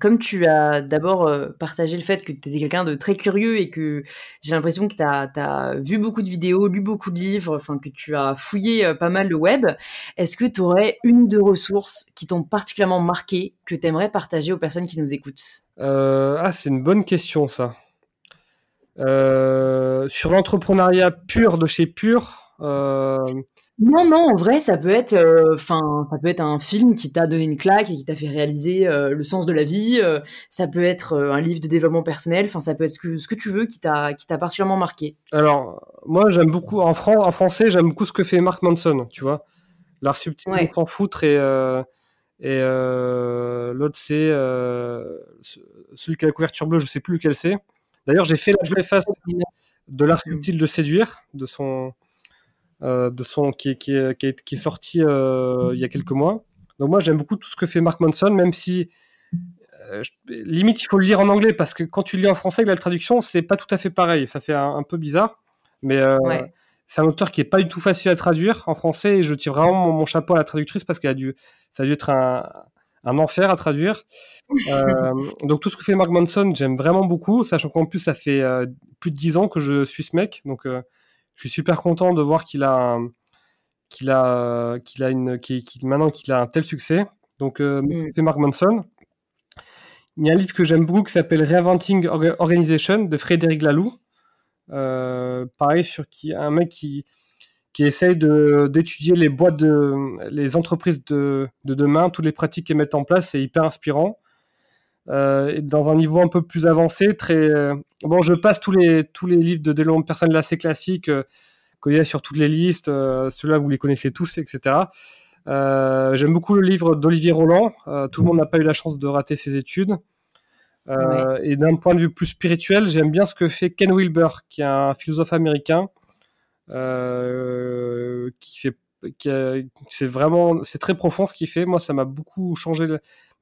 comme tu as d'abord euh, partagé le fait que tu étais quelqu'un de très curieux et que j'ai l'impression que tu as, vu beaucoup de vidéos, lu beaucoup de livres, enfin que tu as fouillé euh, pas mal le web, est-ce que tu aurais une ou deux ressources qui t'ont particulièrement marqué, que tu aimerais partager aux personnes qui nous écoutent? Ah, c'est une bonne question ça. sur l'entrepreneuriat pur de chez Pur, non, non, en vrai, ça peut être, euh, enfin, ça peut être un film qui t'a donné une claque et qui t'a fait réaliser euh, le sens de la vie. Euh, ça peut être un livre de développement personnel. Enfin, ça peut être ce que, ce que tu veux qui t'a, qui t'a particulièrement marqué. Alors, moi, j'aime beaucoup en, en français, j'aime beaucoup ce que fait Mark Manson. Tu vois, l'art subtil, ouais. s'en foutre et et l'autre c'est celui qui a la couverture bleue. Je sais plus lequel c'est. D'ailleurs, j'ai fait la face de l'art subtil de séduire de son de son qui, qui, qui, est, qui est sorti euh, il y a quelques mois. Donc moi j'aime beaucoup tout ce que fait Mark Manson, même si euh, limite il faut le lire en anglais parce que quand tu le lis en français avec la traduction c'est pas tout à fait pareil, ça fait un, peu bizarre, mais c'est un auteur qui est pas du tout facile à traduire en français et je tire vraiment mon, chapeau à la traductrice parce qu'elle a dû, ça a dû être un, un enfer à traduire. Euh, donc tout ce que fait Mark Manson, j'aime vraiment beaucoup, sachant qu'en plus ça fait euh, plus de dix ans que je suis ce mec, donc euh, je suis super content de voir qu'il a qu'il a qu'il a une qu'il, maintenant qu'il a un tel succès. Donc mm. fait Mark Manson. Il y a un livre que j'aime beaucoup qui s'appelle Reinventing Organization de Frédéric Laloux. pareil sur qui un mec qui qui essaye d'étudier les boîtes de les entreprises de, de demain, toutes les pratiques qu'elles mettent en place, c'est hyper inspirant. Euh, dans un niveau un peu plus avancé, très euh, bon. Je passe tous les tous les livres de développement personnel assez classiques euh, qu'il y a sur toutes les listes. Ceux-là, vous les connaissez tous, etc. J'aime beaucoup le livre d'Olivier Roland. tout le monde n'a pas eu la chance de rater ses études. Et d'un point de vue plus spirituel, j'aime bien ce que fait Ken Wilber, qui est un philosophe américain, qui fait c'est vraiment c'est très profond ce qu'il fait. Moi, ça m'a beaucoup changé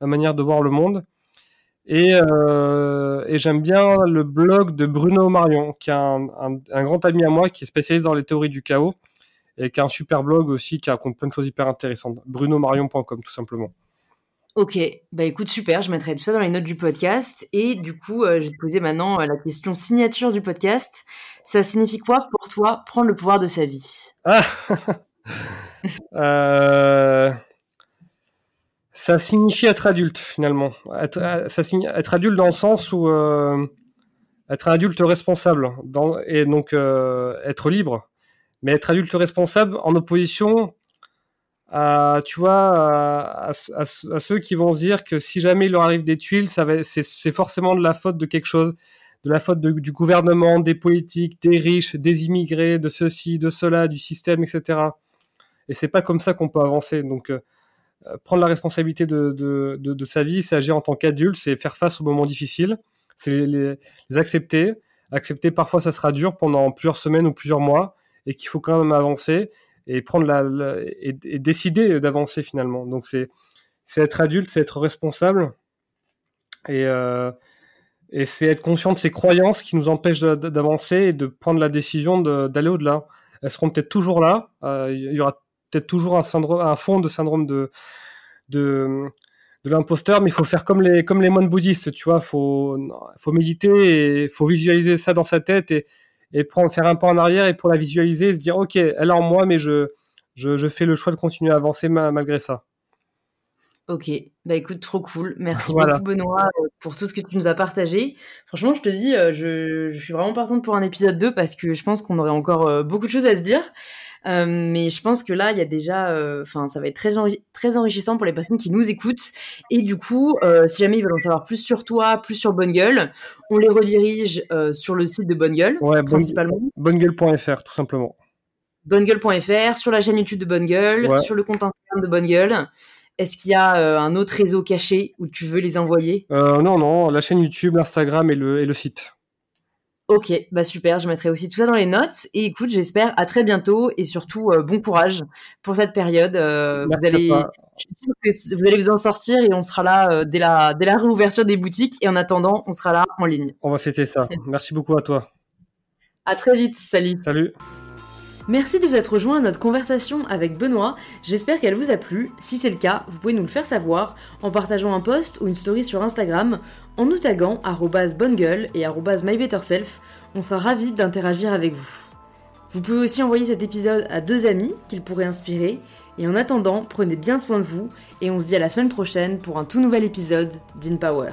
ma manière de voir le monde. Euh, et, j'aime bien le blog de Bruno Marion, qui est un, grand ami à moi, qui est spécialisé dans les théories du chaos, et qui a un super blog aussi, qui raconte plein de choses hyper intéressantes. brunomarion.com, tout simplement. Ok, bah écoute, super, je mettrai tout ça dans les notes du podcast. Et du coup, euh, je vais te poser maintenant euh, la question signature du podcast. Ça signifie quoi pour toi prendre le pouvoir de sa vie? Ah ça signifie être adulte finalement. Être, euh, adulte dans le sens où euh, être adulte responsable et donc euh, être libre. Mais être adulte responsable en opposition à, tu vois, à, ceux qui vont se dire que si jamais il leur arrive des tuiles, c'est, forcément de la faute de quelque chose, de la faute du gouvernement, des politiques, des riches, des immigrés, de ceci, de cela, du système, etc. Et c'est pas comme ça qu'on peut avancer. Donc prendre la responsabilité de, de, sa vie, c'est agir en tant qu'adulte, c'est faire face aux moments difficiles, c'est les, accepter. Accepter, parfois, ça sera dur pendant plusieurs semaines ou plusieurs mois, et qu'il faut quand même avancer et prendre la, et, décider d'avancer finalement. Donc c'est c'est être adulte, c'est être responsable et euh, et c'est être conscient de ses croyances qui nous empêchent d'avancer et de prendre la décision d'aller au-delà. Elles seront peut-être toujours là. Euh, il y aura peut-être toujours un, fond de syndrome de, de, de l'imposteur, mais il faut faire comme les, comme les moines bouddhistes, tu vois, faut, faut méditer et faut visualiser ça dans sa tête et, et prendre, faire un pas en arrière et pour la visualiser, se dire, ok, elle est en moi, mais je, je fais le choix de continuer à avancer malgré ça. Ok, bah écoute, trop cool. Merci beaucoup Benoît euh, pour tout ce que tu nous as partagé. Franchement, je te dis, euh, je, je suis vraiment partante pour un épisode 2 parce que je pense qu'on aurait encore euh, beaucoup de choses à se dire. Euh, mais je pense que là, il y a déjà, euh, enfin, ça va être très, très enrichissant pour les personnes qui nous écoutent. Et du coup, euh, si jamais ils veulent en savoir plus sur toi, plus sur Bonne Gueule, on les redirige sur le site de Bonne Gueule, principalement. Bonnegueule.fr, tout simplement. Bonnegueule.fr, sur la chaîne YouTube de Bonne Gueule, sur le compte Instagram de Bonne Gueule. Est-ce qu'il y a un autre réseau caché où tu veux les envoyer? Non, non, la chaîne YouTube, l'Instagram et le, et le site. Ok, bah super, je mettrai aussi tout ça dans les notes. Et écoute, j'espère à très bientôt et surtout euh, bon courage pour cette période. Euh, vous allez, que vous allez vous en sortir et on sera là euh, dès, la, dès la réouverture des boutiques. Et en attendant, on sera là en ligne. On va fêter ça. Merci beaucoup à toi. À très vite, salut. Salut. Merci de vous être rejoint à notre conversation avec Benoît. J'espère qu'elle vous a plu. Si c'est le cas, vous pouvez nous le faire savoir en partageant un post ou une story sur Instagram, en nous taguant bonnegueule et mybetterself. On sera ravis d'interagir avec vous. Vous pouvez aussi envoyer cet épisode à deux amis qu'il pourrait inspirer. Et en attendant, prenez bien soin de vous et on se dit à la semaine prochaine pour un tout nouvel épisode d'InPower.